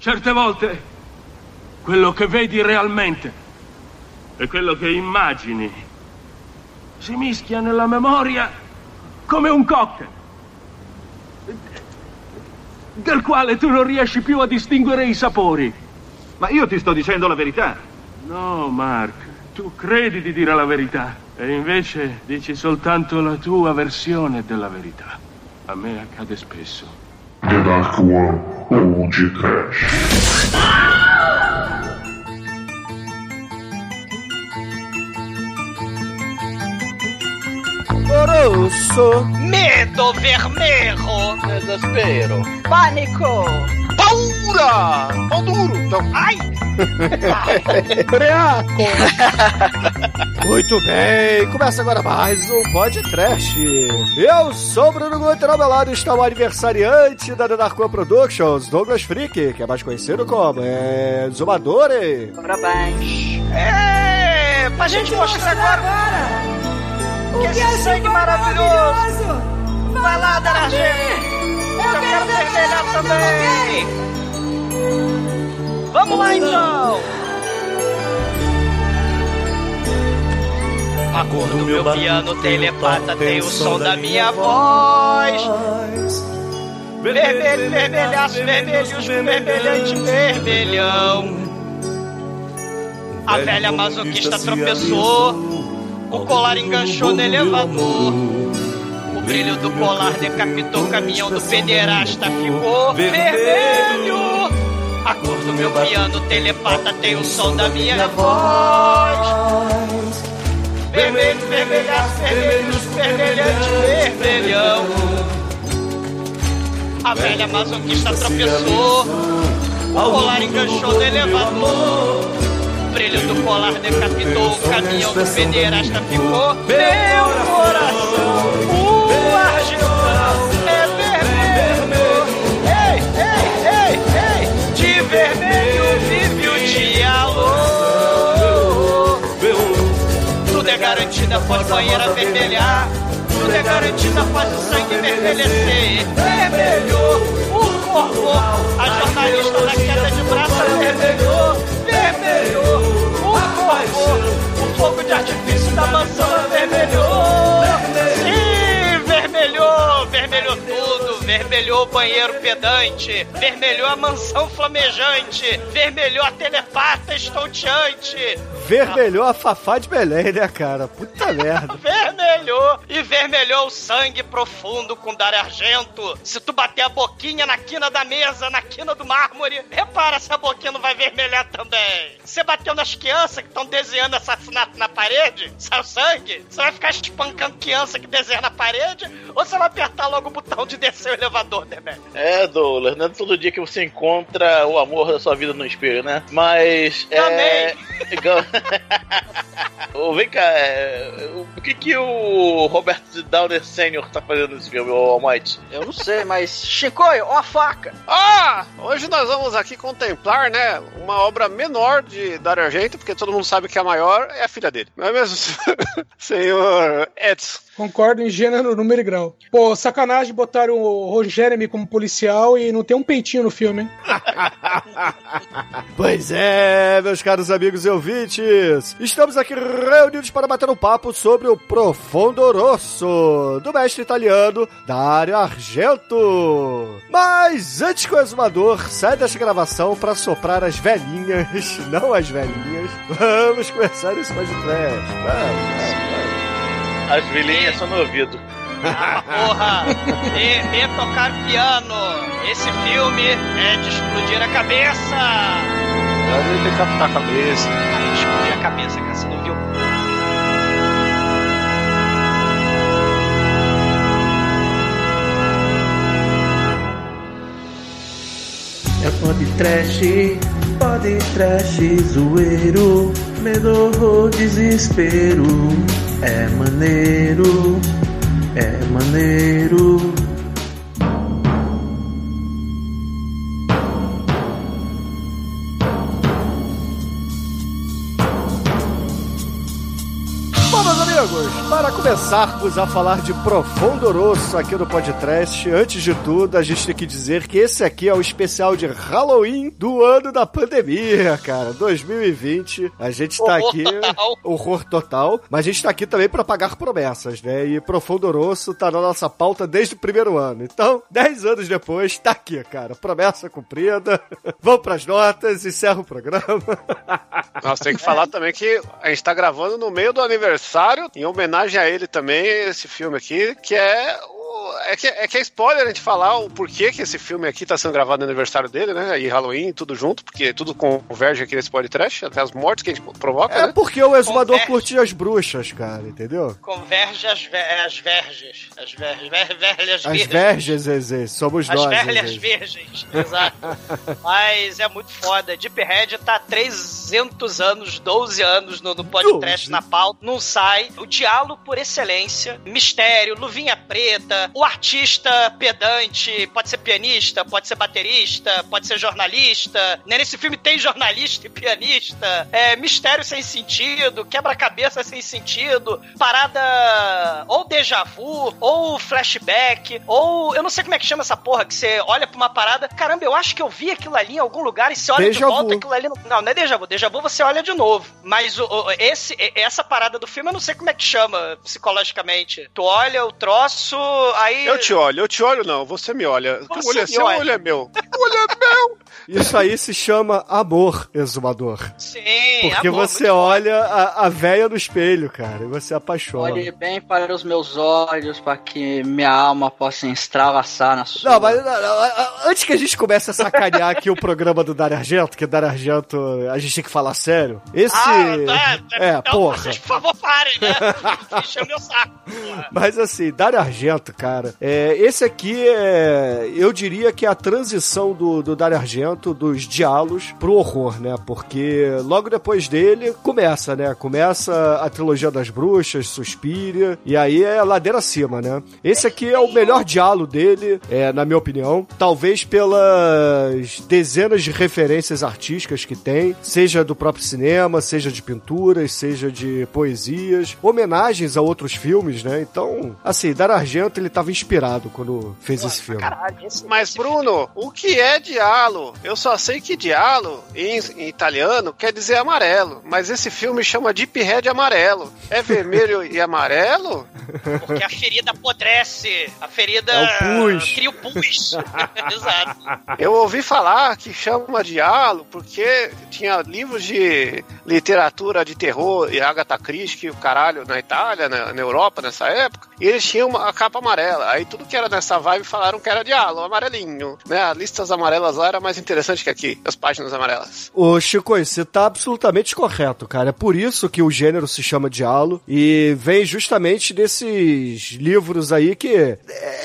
Certe volte quello che vedi realmente e quello che immagini si mischia nella memoria come un cocktail del quale tu non riesci più a distinguere i sapori. Ma io ti sto dicendo la verità. No, Mark, tu credi di dire la verità e invece dici soltanto la tua versione della verità. A me accade spesso. The Dark One OG Trash. Rosso. Medo vermelho. Desespero. Pânico. Paura. Pão duro. Não. Ai. Breaco. Muito bem, começa agora mais um podcast. Eu sou o Bruno Guter, ao meu lado está o aniversariante da The Dark One Productions, Douglas Freak, que é mais conhecido como é, Zumadore. Parabéns. É, pra gente mostrar agora. O que que esse é sangue maravilhoso. Vai lá, Darajê. Eu quero vermelhar também. Vamos lá, então. A cor do meu piano telepata tem o som da minha voz. Vermelho, vermelhaço, vermelhos, vermelhante, vermelhão. A velha masoquista tropeçou, o colar enganchou no elevador. O brilho do colar decapitou o caminhão do pederasta, ficou vermelho. A cor do meu piano telepata tem o som da minha voz. Vermelho, vermelhaço, vermelhos, vermelhante, vermelhão. A velha masoquista tropeçou, o colar enganchou no elevador. O brilho do colar decapitou o caminhão do pederasta, ficou meu coração. Tudo é garantido após banheira vermelhar. Tudo é garantido após o sangue vermelhecer. Vermelhou o corpo. A jornalista da queda de braço vermelhou. Vermelhou o corpo. O fogo de artifício da mansão vermelhou. Vermelhou o banheiro pedante. Vermelhou a mansão flamejante. Vermelhou a telepata estonteante. Vermelhou a Fafá de Belém, né, cara? Puta merda. Vermelhou e vermelhou o sangue profundo com dar argento. Se tu bater a boquinha na quina da mesa, na quina do mármore, repara se a boquinha não vai vermelhar também. Você bateu nas crianças que estão desenhando assassinato na parede, sai o sangue, você vai ficar espancando criança que desenha na parede, ou você vai apertar logo o botão de descer o elevador, né, velho? É, Douglas, não é todo dia que você encontra o amor da sua vida no espelho, né? Mas. É... Ô, Vem cá, é... o que que o Robert Downer Sr. tá fazendo nesse filme, o Almighty? Eu não sei, mas. Chicoio, ó a faca! Ah! Hoje nós vamos aqui contemplar, né, uma obra menor de Dario Argento, porque todo mundo sabe que a maior é a filha dele. Não é mesmo, senhor Edson? Concordo em gênero, número e grau. Pô, sacanagem botaram o Jeremy como policial e não tem um peitinho no filme, hein? pois é, meus caros amigos ouvintes. Estamos aqui reunidos para bater um papo sobre o Profondo Rosso, do mestre italiano Dario Argento. Mas antes que o exumador saia desta gravação para soprar as velhinhas, não as velhinhas, vamos começar esse podcast. Vamos, vamos, vamos. As velhinhas são no ouvido. Ah, porra! E, e tocar piano! Esse filme é de explodir a cabeça! Ele tem que captar a cabeça. Ah, de explodir a cabeça, cara, você não viu? É pode trash, pode trash, zoeiro, medo, desespero. É maneiro, é maneiro. Amigos, para começarmos a falar de Profundo Rosso aqui no podcast, antes de tudo, a gente tem que dizer que esse aqui é o especial de Halloween do ano da pandemia, cara. 2020. A gente tá Horror aqui. total. Horror total. Mas a gente tá aqui também para pagar promessas, né? E Profundo Rosso tá na nossa pauta desde o primeiro ano. Então, 10 anos depois, tá aqui, cara. Promessa cumprida. Vamos pras notas, encerra o programa. Nós tem que falar também que a gente tá gravando no meio do aniversário, em homenagem a ele também, esse filme aqui, que é. É que, é que é spoiler a gente falar o porquê que esse filme aqui tá sendo gravado no aniversário dele, né? E Halloween, tudo junto, porque tudo converge aqui nesse podcast, até as mortes que a gente provoca, É né? porque o exumador Converge. curtia as bruxas, cara, entendeu? Converge as, ve as verges. As ver ver velhas As verges, Zezé, somos As nós. velhas Zezé. virgens, exato. Mas é muito foda. Deep Red tá há 300 anos, 12 anos no, no podcast, 12. na pauta, não sai. O diálogo por excelência, mistério, luvinha preta, o artista pedante, pode ser pianista, pode ser baterista, pode ser jornalista. Né, Nesse filme tem jornalista e pianista. É, mistério sem sentido, quebra-cabeça sem sentido, parada ou déjà vu, ou flashback, ou eu não sei como é que chama essa porra, que você olha pra uma parada, caramba, eu acho que eu vi aquilo ali em algum lugar e você olha Déjà de volta, vu. aquilo ali não, não, não é déjà vu, déjà vu você olha de novo. Mas o, o- esse, essa parada do filme eu não sei como é que chama psicologicamente. Tu olha o troço, aí Eu te olho, eu te olho não, você me olha. Você o olho é seu, o olha. olho é meu. O olho é meu! Isso aí se chama amor, exumador. Sim, Porque amor, você olha a, a véia no espelho, cara, e você apaixona. Olhe bem para os meus olhos, para que minha alma possa extravasar na sua. Não, mas não, não, antes que a gente comece a sacanear aqui o programa do Dario Argento, que Dario Argento a gente tem que falar sério. Esse. Ah, tá, é, então porra. vocês, por favor, parem, né? Encheu meu saco. Mas assim, Dario Argento, cara, é, esse aqui é. Eu diria que é a transição do, do Dario Argento dos diálogos pro horror, né? Porque logo depois dele começa, né? Começa a trilogia das bruxas, Suspiria, e aí é ladeira acima, né? Esse aqui é o melhor diálogo dele, é, na minha opinião. Talvez pelas dezenas de referências artísticas que tem, seja do próprio cinema, seja de pinturas, seja de poesias, homenagens a outros filmes, né? Então, assim, Dario Argento, ele tava inspirado quando fez esse filme. Caralho, esse, Mas, Bruno, o que é dialo? Eu só sei que dialo, em, em italiano, quer dizer amarelo. Mas esse filme chama Deep Red amarelo. É vermelho e amarelo? Porque a ferida apodrece. A ferida É o pus. cria o pus. Exato. Eu ouvi falar que chama dialo porque tinha livros de literatura de terror e Agatha Christie, o caralho, na Itália, na, na Europa, nessa época. E eles tinham uma, a capa amarela. Aí tudo que era nessa vibe falaram que era dialo, amarelinho. Né? As listas amarelas lá era mais interessante que aqui, as páginas amarelas. Ô, Chico, você tá absolutamente correto, cara. É por isso que o gênero se chama Dialo e vem justamente desses livros aí que é,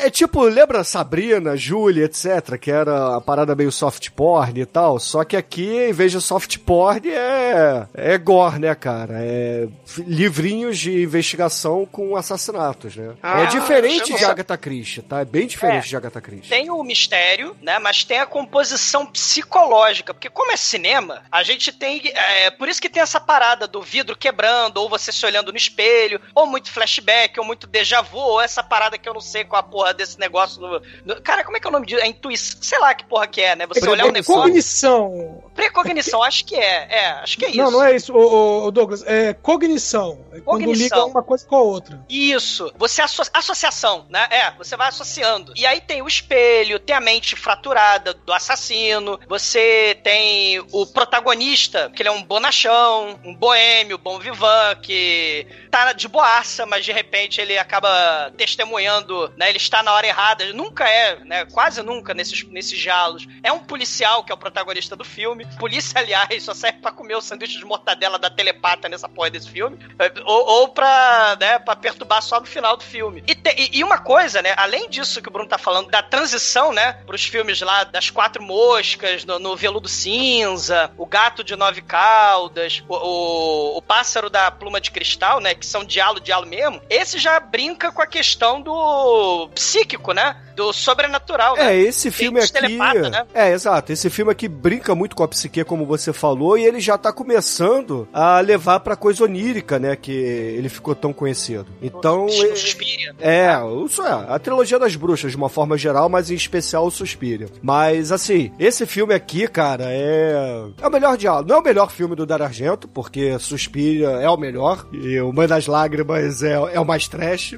é tipo, lembra Sabrina, Júlia, etc, que era a parada meio soft porn e tal, só que aqui, em vez de soft porn, é, é gore, né, cara? É livrinhos de investigação com assassinatos, né? Ah, é diferente de Agatha Christie, tá? É bem diferente É. de Agatha Christie. Tem o mistério, né? Mas tem a composição psicológica. Porque, como é cinema, a gente tem. É, por isso que tem essa parada do vidro quebrando, ou você se olhando no espelho, ou muito flashback, ou muito déjà vu, ou essa parada que eu não sei qual a porra desse negócio. do- do- cara, como é que é o nome disso? É intuição. Sei lá que porra que é, né? Você olhar o negócio. cognição. Precognição, acho que é. É, acho que é isso. Não, não é isso, ô, ô, ô, Douglas. É cognição. É quando liga uma coisa com a outra. Isso. Você asso associação, né? É, você vai associando. E aí tem o espelho, tem a mente fraturada do assassino, você tem o protagonista, que ele é um bonachão, um boêmio, bom vivan, que tá de boaça, mas de repente ele acaba testemunhando, né? Ele está na hora errada. Nunca é, né? Quase nunca nesses, nesses diálogos. É um policial que é o protagonista do filme. Polícia, aliás, só serve pra comer o sanduíche de mortadela da telepata nessa porra desse filme. Ou, ou pra, né, pra perturbar só no final do filme. E, te- e- uma coisa, né? Além disso que o Bruno tá falando, da transição, né? Pros filmes lá das quatro no, no veludo cinza, o gato de nove caudas, o, o, o pássaro da pluma de cristal, né? Que são diálogo, diálogo mesmo. Esse já brinca com a questão do psíquico, né? Do sobrenatural, né? É, esse filme aqui. telepata, né? É, exato. Esse filme aqui brinca muito com a psique, como você falou, e ele já tá começando a levar pra coisa onírica, né? Que ele ficou tão conhecido. Então. O é- Suspiria. É, isso é, a trilogia das bruxas, de uma forma geral, mas em especial o Suspiria. Mas, assim, esse filme aqui, cara, é. É o melhor diálogo. Não é o melhor filme do Dario Argento, porque Suspiria é o melhor, e o Mãe das Lágrimas é, é o mais trash.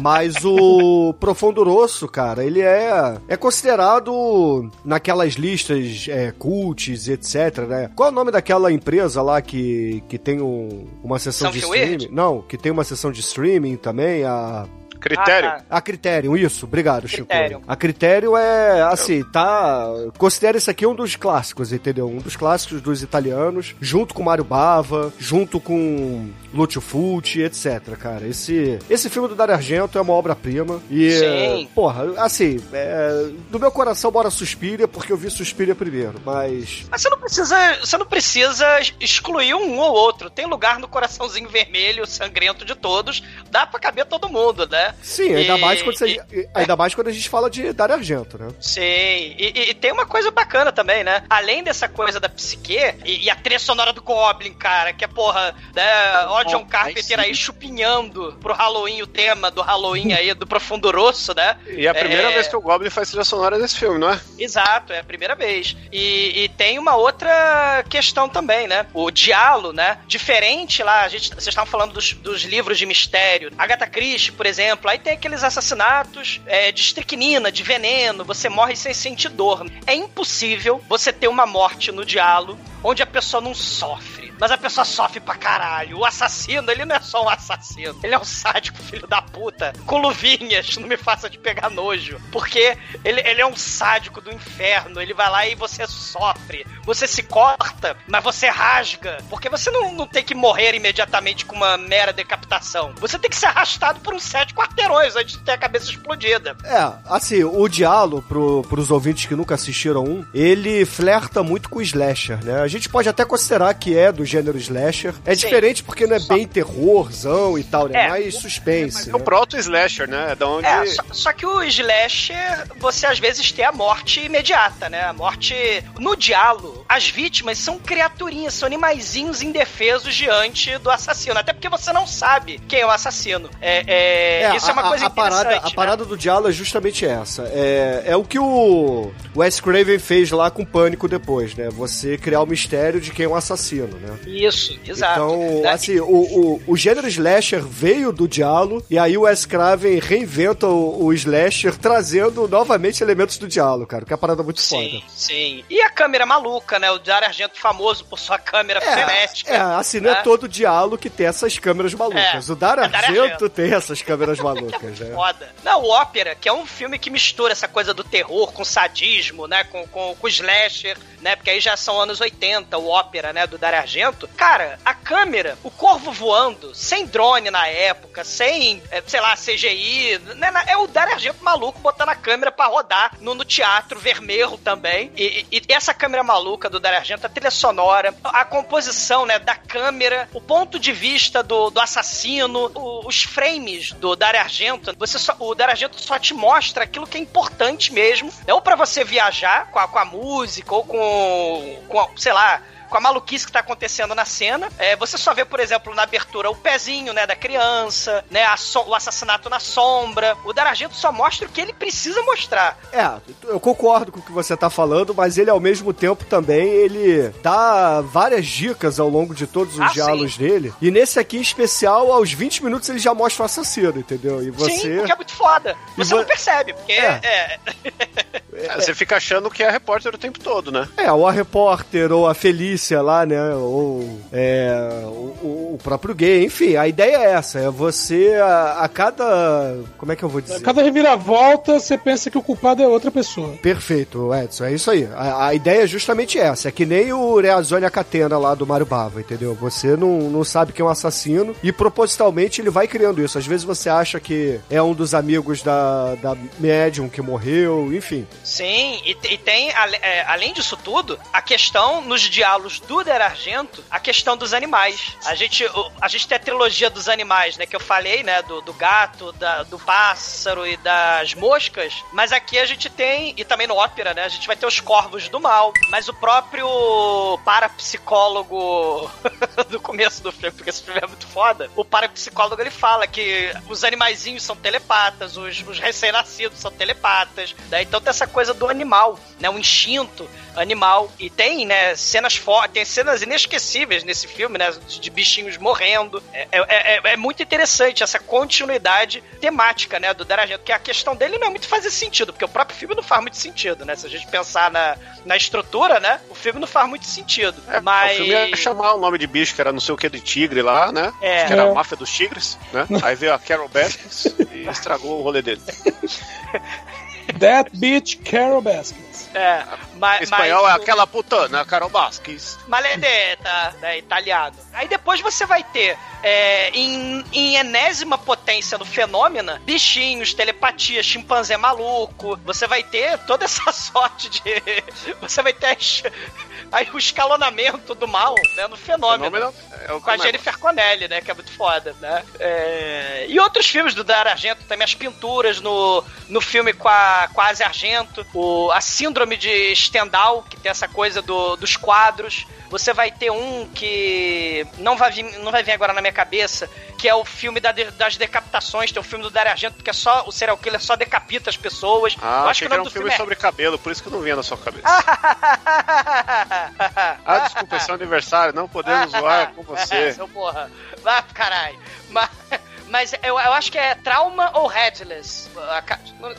Mas o Profundo Rosso, cara, ele é, é considerado naquelas listas é, cults, etc, né? Qual é o nome daquela empresa lá que, que tem um- uma sessão de streaming? Não, que tem uma sessão de streaming também, a... Critério. Ah, tá. A Criterion, isso, obrigado, Chico. Criterion. A Criterion é, assim, tá. Considera isso aqui um dos clássicos, entendeu? Um dos clássicos dos italianos, junto com Mario Bava, junto com Lúcio Fulci, etc, cara. Esse, esse filme do Dario Argento é uma obra-prima. E, Sim. porra, assim, é, do meu coração bora Suspiria, porque eu vi Suspiria primeiro, mas. Mas você não precisa, você não precisa excluir um ou outro. Tem lugar no coraçãozinho vermelho, sangrento de todos. Dá pra caber todo mundo, né? Sim, ainda, E- mais quando você, ainda mais quando a gente fala de Dario Argento, né? Sim, e, e- e tem uma coisa bacana também, né? Além dessa coisa da psique e, e a trilha sonora do Goblin, cara, que é porra, né? Ó, John Carpenter aí chupinhando pro Halloween o tema do Halloween aí, do Profundo Rosso, né? E é a primeira É. vez que o Goblin faz trilha sonora desse filme, não é? Exato, é a primeira vez. E, e tem uma outra questão também, né? O diálogo, né? Diferente lá, a gente, vocês estavam falando dos, dos livros de mistério. Agatha Christie, por exemplo, aí tem aqueles assassinatos é, de estricnina, de veneno, você morre sem sentir dor. É impossível você ter uma morte no diálogo onde a pessoa não sofre. Mas a pessoa sofre pra caralho. O assassino, ele não é só um assassino. Ele é um sádico filho da puta. Com luvinhas, não me faça de pegar nojo. Porque ele, ele é um sádico do inferno. Ele vai lá e você sofre. Você se corta, mas você rasga. Porque você não, não tem que morrer imediatamente com uma mera decapitação. Você tem que ser arrastado por uns sete quarteirões antes de ter a cabeça explodida. É, assim, o Diallo, pro, pros ouvintes que nunca assistiram um, ele flerta muito com o slasher, né? A gente pode até considerar que é do gênero slasher. É Sim. diferente porque não é bem terrorzão e tal, né? É. Mais suspense. É o né? proto-slasher, né? É da onde... É, só, só que o slasher, você às vezes tem a morte imediata, né? A morte. No diálogo, as vítimas são criaturinhas, são animaizinhos indefesos diante do assassino. Até porque você não sabe quem é o assassino. É, é, isso é uma a, coisa a parada, interessante. a né? parada do Diallo é justamente essa. É, é o que o Wes Craven fez lá com Pânico depois, né? Você criar o mistério de quem é o assassino, né? Isso, exato. Então, Né? assim, o, o, o gênero slasher veio do Diallo e aí o Wes Craven reinventa o, o slasher trazendo novamente elementos do Diallo, cara, que é uma parada muito Sim, foda. sim. E a câmera maluca, né? O Dario Argento famoso por sua câmera frenética. É, assim, não é né? todo diálogo que tem essas câmeras malucas. É, o Dario é Dario Argento Argento. tem essas câmeras malucas, né? Foda. Não, o Ópera, que é um filme que mistura essa coisa do terror com sadismo, né? Com, com, com slasher, né? Porque aí já são anos 80, o Ópera, né? Do Dario Argento. Cara, a câmera, o corvo voando, sem drone na época, sem, é, sei lá, CGI, né? É o Dario Argento maluco botando a câmera pra rodar no, no teatro vermelho também. E, e- e essa câmera maluca do Dario Argento, a trilha sonora, a composição, né? Da câmera, o ponto de vista do, do assassino, o- os frames do Dario Argento, você só, o Dario Argento só te mostra aquilo que é importante mesmo, né? ou pra você viajar com a, com a música, ou com, com sei lá, com a maluquice que tá acontecendo na cena. É, você só vê, por exemplo, na abertura o pezinho, né, da criança, né, a so- o assassinato na sombra. O Dario Argento só mostra o que ele precisa mostrar. É, eu concordo com o que você tá falando, mas ele ao mesmo tempo também, ele dá várias dicas ao longo de todos os Ah, diálogos dele. E nesse aqui em especial, aos 20 minutos ele já mostra o assassino, entendeu? E você Sim, porque é muito foda. E Você vo- não percebe, porque É. é, É, Você fica achando que é repórter o tempo todo, né? É, ou a repórter, ou a Felícia lá, né? Ou é, o, o próprio gay, enfim, a ideia é essa, é você a, a cada. Como é que eu vou dizer? Cada reviravolta, você pensa que o culpado é outra pessoa. Perfeito, Edson, é isso aí. A, a ideia é justamente essa, é que nem o Reazone Catena lá do Mario Bava, entendeu? Você não, não sabe quem é um assassino e propositalmente ele vai criando isso. Às vezes você acha que é um dos amigos da, da médium que morreu, enfim. Sim, e, e tem, é, além disso tudo, a questão nos diálogos do Der Argento, a questão dos animais. A gente, o- a gente tem a trilogia dos animais, né, que eu falei, né, do, do gato, da- do pássaro e das moscas, mas aqui a gente tem, e também no ópera, né, a gente vai ter os corvos do mal, mas o próprio parapsicólogo do começo do filme, porque esse filme é muito foda, o parapsicólogo ele fala que os animaizinhos são telepatas, os, os recém-nascidos são telepatas, né? Então tem essa coisa do animal, né? Um instinto animal. E tem, né, cenas fortes, tem cenas inesquecíveis nesse filme, né? De, bichinhos morrendo. É, é, é- é muito interessante essa continuidade temática, né? Do Darajento, que a questão dele não é muito fazer sentido, porque o próprio filme não faz muito sentido, né? Se a gente pensar na, na estrutura, né? O filme não faz muito sentido. mas... O filme ia chamar o nome de bicho, que era não sei o que de tigre lá, né? É. Que era É. a máfia dos tigres, né? Aí veio a Carol Baskins e estragou o rolê dele. That bitch Carol Baskins. É, ma- Em espanhol mas é aquela putana, Carol Baskins. Maledetta, né, italiano. Aí depois você vai ter, é, em, em enésima potência do fenômeno, bichinhos, telepatia, chimpanzé maluco. Você vai ter toda essa sorte de. Você vai ter as- aí o escalonamento do mal né, no fenômeno. Fenômeno é o Com a é- Jennifer Connelly, né? Que é muito foda, né? É, E outros filmes do Dario Argento, também as pinturas no, no filme com a, Asia Argento, o, a síndrome de Stendhal, que tem essa coisa do, dos quadros. Você vai ter um que não vai, vir, não vai vir agora na minha cabeça, que é o filme da das decapitações, tem o filme do Dario Argento, que é só o serial killer só decapita as pessoas. Ah, Eu achei que o era um do filme é- sobre cabelo, por isso que eu não vinha na sua cabeça. Ah, desculpa, é seu aniversário, não podemos zoar com você. seu porra. Vai pro caralho. Mas, mas eu, eu acho que é Trauma ou Headless.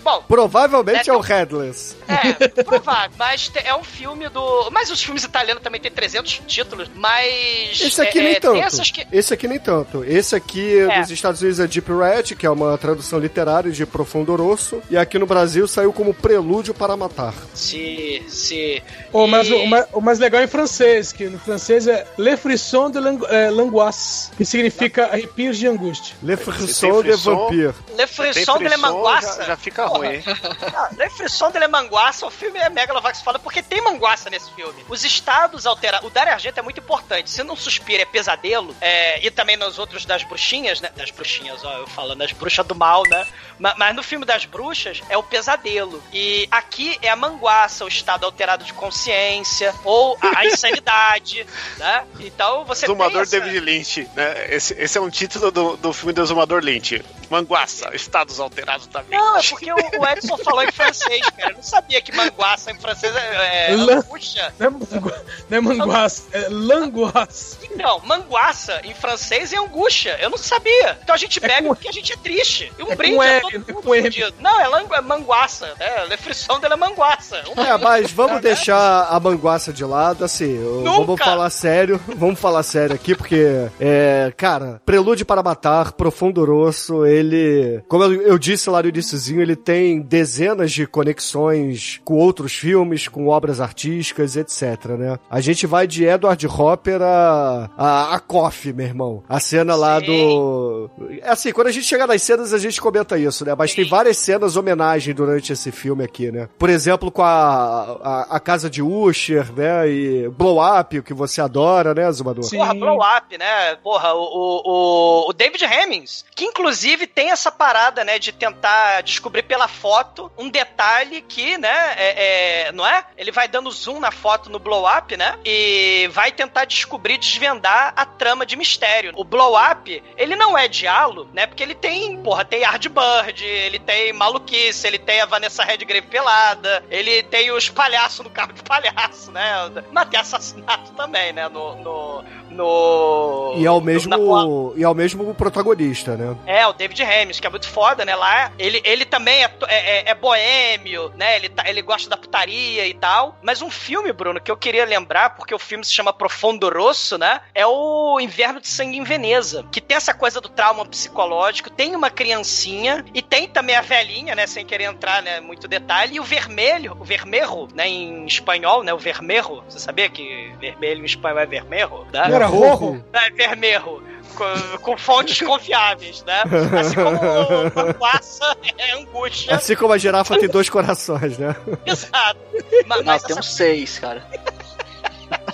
Bom, Provavelmente É, é o Headless. é, provável. Mas é um filme do. Mas os filmes italianos também tem 300 títulos. Mas. Esse aqui é, nem é, tanto. Que. Esse aqui nem tanto. Esse aqui É. nos Estados Unidos é Deep Red, que é uma tradução literária de Profundo Rosso. E aqui no Brasil saiu como Prelúdio para Matar. Se. Se. Oh, mas E- o, ma- o mais legal é em francês, que no francês é Le Frisson de eh, Langoisse, que significa arrepios de angústia. Le Frisson de frisson, Vampire. Le Frisson de frisson, Manguaça. já, já fica Porra. ruim, hein? Ah, Le Frisson de Le Manguaça, o filme é Megalovax foda porque tem manguaça nesse filme. Os estados alterados. O Dario Argento é muito importante. Se não suspira é pesadelo, é, e também nos outros das bruxinhas, né? Das bruxinhas, ó, eu falando das bruxas do mal, né? Ma- Mas, no filme das bruxas é o pesadelo. E aqui é a manguaça, o estado alterado de consciência, ou a, a insanidade, né? Então você Exumador tem essa... David Lynch, né? Esse, esse é um título do, do filme do Exumador Lynch. Manguaça, estados alterados da mente. Não, é porque o, o Edson falou em francês, cara. Eu não sabia que manguaça em francês é, é Lan- angústia. Não é, mangu- não é manguaça, é langoisse. Não, manguaça em francês é angústia. Eu não sabia. Então a gente bebe com- porque a gente é triste. E um é brinde M, todo não é mundo. Não, é, langu- é manguaça, né? Le frisson de la manguaça. Um É, mas vamos deixar a manguaça de lado, assim, eu- Nunca! vamos falar sério, vamos falar sério aqui, porque, é, cara, Prelúdio para Matar, Profundo Rosso, ele, como eu, disse lá no iniciozinho, ele tem dezenas de conexões com outros filmes, com obras artísticas, etc, né? A gente vai de Edward Hopper a, a, a Coffee, meu irmão. A cena lá Sim. do... É assim, quando a gente chega nas cenas, a gente comenta isso, né? Mas tem várias cenas homenagem durante esse filme aqui, né? Por exemplo, com a, a, a casa de Usher, né? E Blow Up, o que você adora, né, Zumador? Sim. Porra, blow up, né? Porra, o, o, o- David Que inclusive tem essa parada, né, de tentar descobrir pela foto um detalhe que, né, é, é- não é? Ele vai dando zoom na foto no blow up, né? E vai tentar descobrir, desvendar a trama de mistério. O blow up, ele não é diálogo, né? Porque ele tem, porra, tem Yardbird, ele tem maluquice, ele tem a Vanessa Redgrave pelada, ele tem os palhaços no carro de palhaço, né? Mas tem assassinato também, né? No. no, no E é o mesmo, e é o mesmo protagonista, né? é, o David Hemmings, que é muito foda, né? Lá, ele, ele também é, é, é- é boêmio, né? Ele, tá- ele gosta da putaria e tal. Mas um filme, Bruno, que eu queria lembrar, porque o filme se chama Profundo Rosso, né? É o Inverno de Sangue em Veneza, que tem essa coisa do trauma psicológico, tem uma criancinha e tem também a velhinha, né? Sem querer entrar, né? Muito detalhe. E o vermelho, o vermelho, né? Em espanhol, né? O vermelho. Você sabia que vermelho em espanhol é vermelho? Né? Não era rojo? É vermelho. Com, com fontes confiáveis, né? Assim como o Papuaça é angústia. Assim como a girafa tem dois corações, né? Exato. Ma- Não, Mas, tem essa uns seis, cara.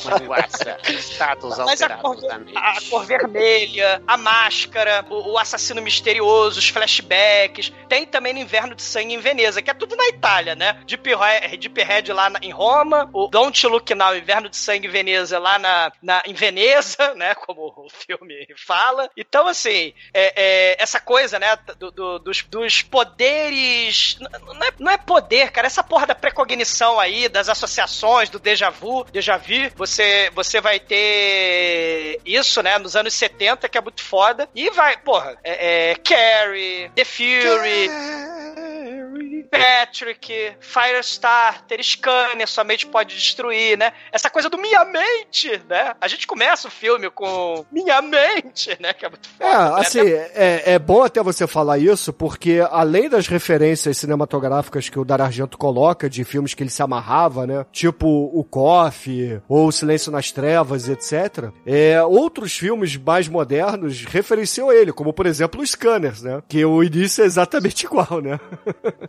Manguaça, status Mas a cor, a cor vermelha, a máscara, o, o assassino misterioso, os flashbacks. Tem também no Inverno de Sangue em Veneza, que é tudo na Itália, né? Deep Red, Deep Red lá na- em Roma, o Don't Look Now, Inverno de Sangue em Veneza, lá na, na, em Veneza, né? Como o filme fala. Então, assim, é, é, essa coisa, né? do- do- dos, dos poderes. Não é, não é poder, cara. Essa porra da precognição aí, das associações, do déjà vu, déjà vu, você, você vai ter isso, né, nos anos 70, que é muito foda. E vai, porra, é, é Carrie, The Fury. Patrick, Firestarter, Scanner, sua mente pode destruir, né? Essa coisa do minha mente, né? A gente começa o filme com minha mente, né? Que é muito É, foda. né? assim, é, é bom até você falar isso, porque além das referências cinematográficas que o Dario Argento coloca, de filmes que ele se amarrava, né? Tipo o Coffee, ou O Silêncio nas Trevas, etc. É, outros filmes mais modernos referenciam ele, como por exemplo o Scanners, né? Que o início é exatamente igual, né?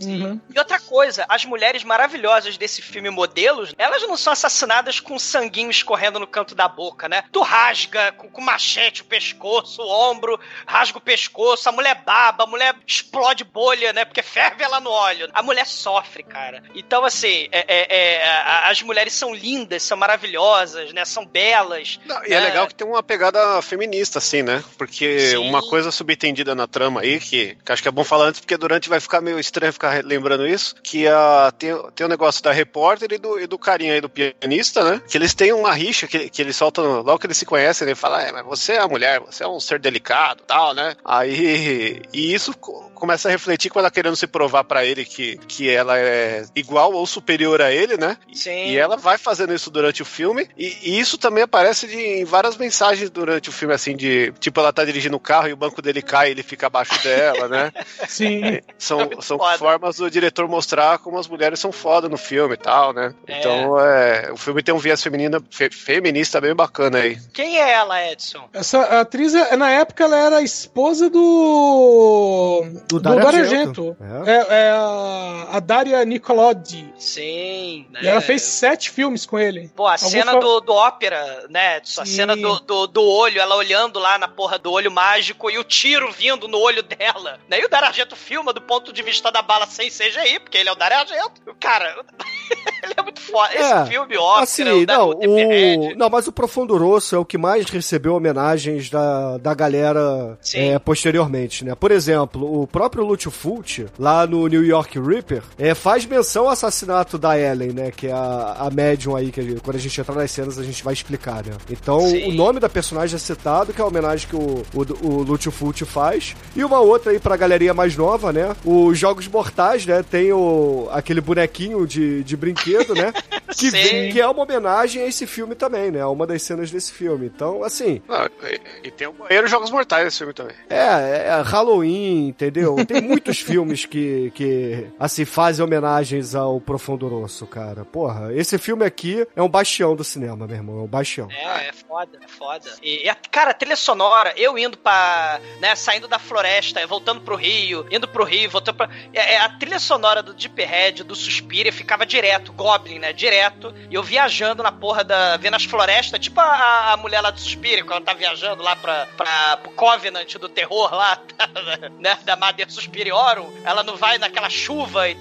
Uhum. E outra coisa, as mulheres maravilhosas desse filme modelos, elas não são assassinadas com sanguinho escorrendo no canto da boca, né? Tu rasga com, com machete o pescoço, o ombro, rasga o pescoço, a mulher baba, a mulher explode bolha, né? Porque ferve ela no óleo. A mulher sofre, cara. Então, assim, é- é- é, as mulheres são lindas, são maravilhosas, né? São belas. Não, e é né? legal que tem uma pegada feminista, assim, né? Porque Sim. uma coisa subentendida na trama aí, que, que acho que é bom falar antes, porque durante vai ficar meio estranho ficar lembrando isso, que a, tem, tem o negócio da repórter e do, e do carinha aí do pianista, né? Que eles têm uma rixa, que, que eles soltam, logo que eles se conhecem, ele fala, é, mas você é a mulher, você é um ser delicado tal, né? Aí, e isso co- começa a refletir com ela querendo se provar pra ele que, que ela é igual ou superior a ele, né? Sim. E ela vai fazendo isso durante o filme, e, e isso também aparece de- em várias mensagens durante o filme, assim, de tipo, ela tá dirigindo o carro e o banco dele cai e ele fica abaixo dela, né? Sim. São, É são foda. Formas do diretor mostrar como as mulheres são foda no filme e tal, né? É. Então, é, o filme tem um viés feminino, fe- feminista bem bacana aí. Quem é ela, Edson? Essa atriz, é- na época, ela era a esposa do. Do Dario Argento. É, é a, a Daria Nicolodi. Sim. Né? E ela fez sete filmes com ele. Pô, a Algum cena fa- do, do ópera, né, Edson? A Sim. cena do, do, do olho, ela olhando lá na porra do olho mágico e o tiro vindo no olho dela. Né? E o Dario Argento filma do ponto de vista da bala sem CGI, porque ele é o Dario Argento. Cara, ele é muito foda. Esse É, filme, ópera, Assim, o da- não, o o, não, mas o Profundo Rosso é o que mais recebeu homenagens da, da galera é, posteriormente, né? Por exemplo, o próprio Lúcio Fulci, lá no New York Reaper, é, faz menção ao assassinato da Ellen, né? Que é a, a médium aí, que quando a gente entrar nas cenas a gente vai explicar, né? Então, Sim. o nome da personagem é citado, que é a homenagem que o, o, o Fulci faz. E uma outra aí pra galerinha mais nova, né? Os Jogos Mortais, né? Tem o, aquele bonequinho de, de brinquedo, né? Que, Sim. que é uma homenagem a esse filme também, né? Uma das cenas desse filme. Então, assim, Ah, e, e tem o banheiro Jogos Mortais esse filme também. é, é Halloween, entendeu? Tem muitos filmes que, que, assim, fazem homenagens ao Profundo Rosso, cara. Porra, esse filme aqui é um bastião do cinema, meu irmão. É um bastião. É, é foda, é foda. E, e a, cara, a trilha sonora, eu indo pra. né, saindo da floresta, voltando pro Rio, indo pro Rio, voltando pra. É, é, a trilha sonora do Deep Red, do Suspiria, ficava direto, Goblin, né? Direto. E eu viajando na porra da. vendo as florestas, tipo a, a mulher lá do Suspiria, quando ela tá viajando lá pra, pra, pro Covenant do terror lá, né? Da Mother Suspiriorum. Ela não vai naquela chuva e.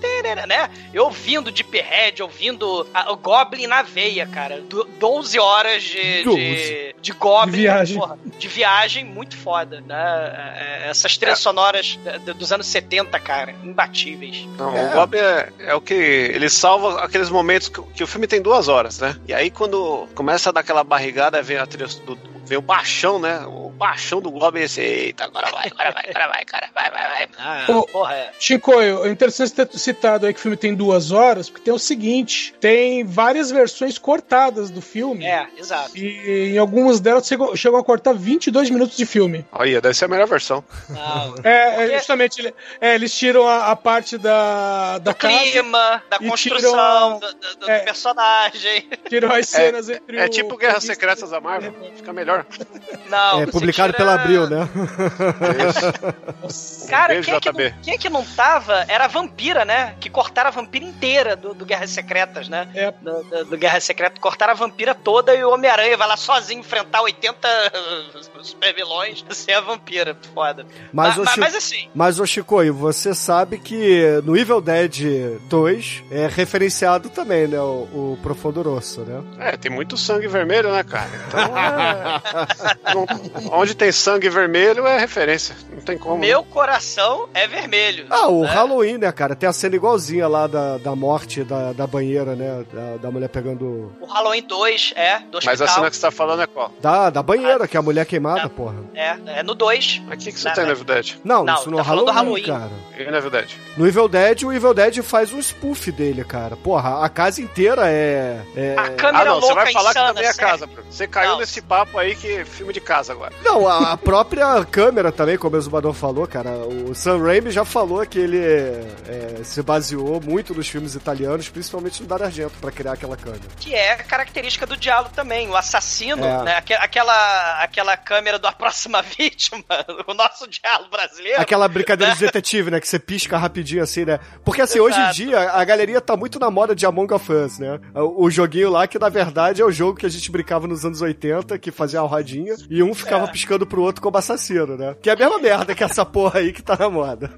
né? Eu ouvindo Deep Red, ouvindo a- o Goblin na veia, cara. Do, 12 horas de, de, 12. de Goblin. De viagem. porra, de viagem, muito foda, né? É, é, Essas trilhas sonoras da- da- dos anos 70, cara, imbatíveis. Não, É. o Goblin é, é o que ele salva aqueles momentos que, que o filme tem duas horas, né? E aí quando começa a dar aquela barrigada, vem a trilha do, vem o baixão, né? O baixão do Goblin é esse, eita, agora vai, agora vai, agora vai, cara, vai, vai, vai. Ah, Ô, porra, é. Chicoio, é interessante ter citado aí que o filme tem duas horas, porque tem o seguinte: tem várias versões cortadas do filme. É, exato. E em algumas delas chegam, chegam a cortar 22 minutos de filme. Olha, deve ser a melhor versão. Não. É, é Porque- justamente, é, eles tiram a, a parte da, da Do casa, clima, da construção, tiram do, do- do é. personagem. tiram as cenas entre É o tipo Guerras Secretas da Marvel, fica melhor. Não, É publicado tira- pela Abril, né? Cara, Beijo, quem é, que não, quem é que não tava era a vampira, né? Que cortaram a vampira inteira do, do Guerras Secretas, né? É. Do, do, do Guerras Secretas. Cortaram a vampira toda e o Homem-Aranha vai lá sozinho enfrentar 80 super vilões sem a vampira. Foda. Mas, Ma- ô, ma- Chico, mas assim, mas, ô Chico, e você sabe que no Evil Dead 2 é referenciado também, né? O, o Profundo Rosso, né? É, tem muito sangue vermelho, né, cara? Então, é... Onde tem sangue vermelho é referência. Tem como. né? meu coração é vermelho. Ah, o né? Halloween, né, cara? Tem a cena igualzinha lá da, da morte da, da banheira, né? Da, da mulher pegando. O Halloween 2 é do hospital. Mas a cena que você tá falando é qual? Da, da banheira, que é a mulher queimada, Não. porra. É, é no 2. Mas o que, que você Na- tem no Evil Dead? Não, Não, isso no tá Halloween, Halloween. cara. E no Evil Dead? No Evil Dead, o Evil Dead faz um spoof dele, cara. Porra, a casa inteira é. é- A câmera Ah, não, você louca vai falar insana, que também é sério. casa, Bruno. Você caiu Não. nesse papo aí que é filme de casa agora. Não, a, a própria câmera também, como o Exumador falou, cara. O Sam Raimi já falou que ele é, se baseou muito nos filmes italianos, principalmente no Dario Argento, pra criar aquela câmera. Que é característica do diálogo também. O assassino, É. né? aque- Aquela, aquela câmera do A Próxima Vítima, o nosso diálogo brasileiro. Aquela brincadeira de detetive, né? Que você pisca rapidinho assim, né? Porque assim, hoje em Exato. dia, a galeria tá muito na moda de Among Us, né? O, o joguinho lá, que na verdade é o jogo que a gente brincava nos anos 80, que fazia a rodinha, e um ficava É. piscando pro outro como assassino, né? Que é a mesma merda que essa porra aí que tá na moda.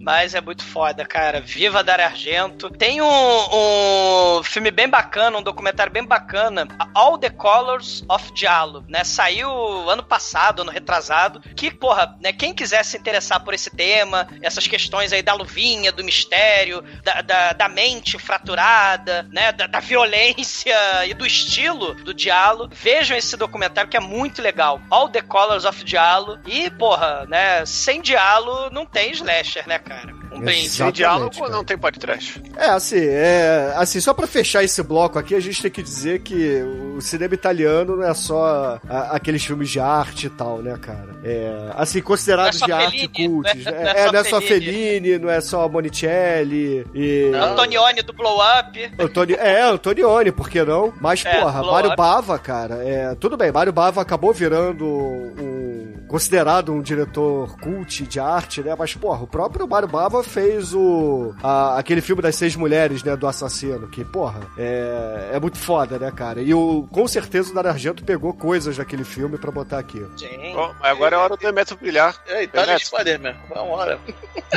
Mas é muito foda, cara. Viva Dario Argento. Tem um, um filme bem bacana, um documentário bem bacana, All the Colors of Giallo, né? Saiu ano passado, ano retrasado, que, porra, né, quem quiser se interessar por esse tema, essas questões aí da luvinha, do mistério, da, da, da mente fraturada, né, da, da violência e do estilo do Diallo, vejam esse documentário que é muito legal. All the Colors of Diallo. E, porra, né, sem Diallo não tem slasher, né, cara? Um brinde. Sem diálogo cara. não tem podcast. É, assim, é, assim, só pra fechar esse bloco aqui, a gente tem que dizer que o cinema italiano não é só a- aqueles filmes de arte e tal, né, cara? É, assim, considerados é de arte Fellini, cults. não é- É, não é é, só não é só Fellini. Não é só Monicelli e... Antonioni do Blow Up. Antoni... É, Antonioni, por que não? Mas, É, porra, Mário. Bava, cara, é, tudo bem, Mário Bava acabou virando um. Considerado um diretor cult de arte, né? Mas, porra, o próprio Mário Bava fez o. a- aquele filme das seis mulheres, né? Do assassino, que, porra, é, é muito foda, né, cara? E o, com certeza o Dario Argento pegou coisas daquele filme pra botar aqui. Sim. Bom, mas agora é hora do Demetrio brilhar. É, de Demetrio. Spider-Man. Vambora.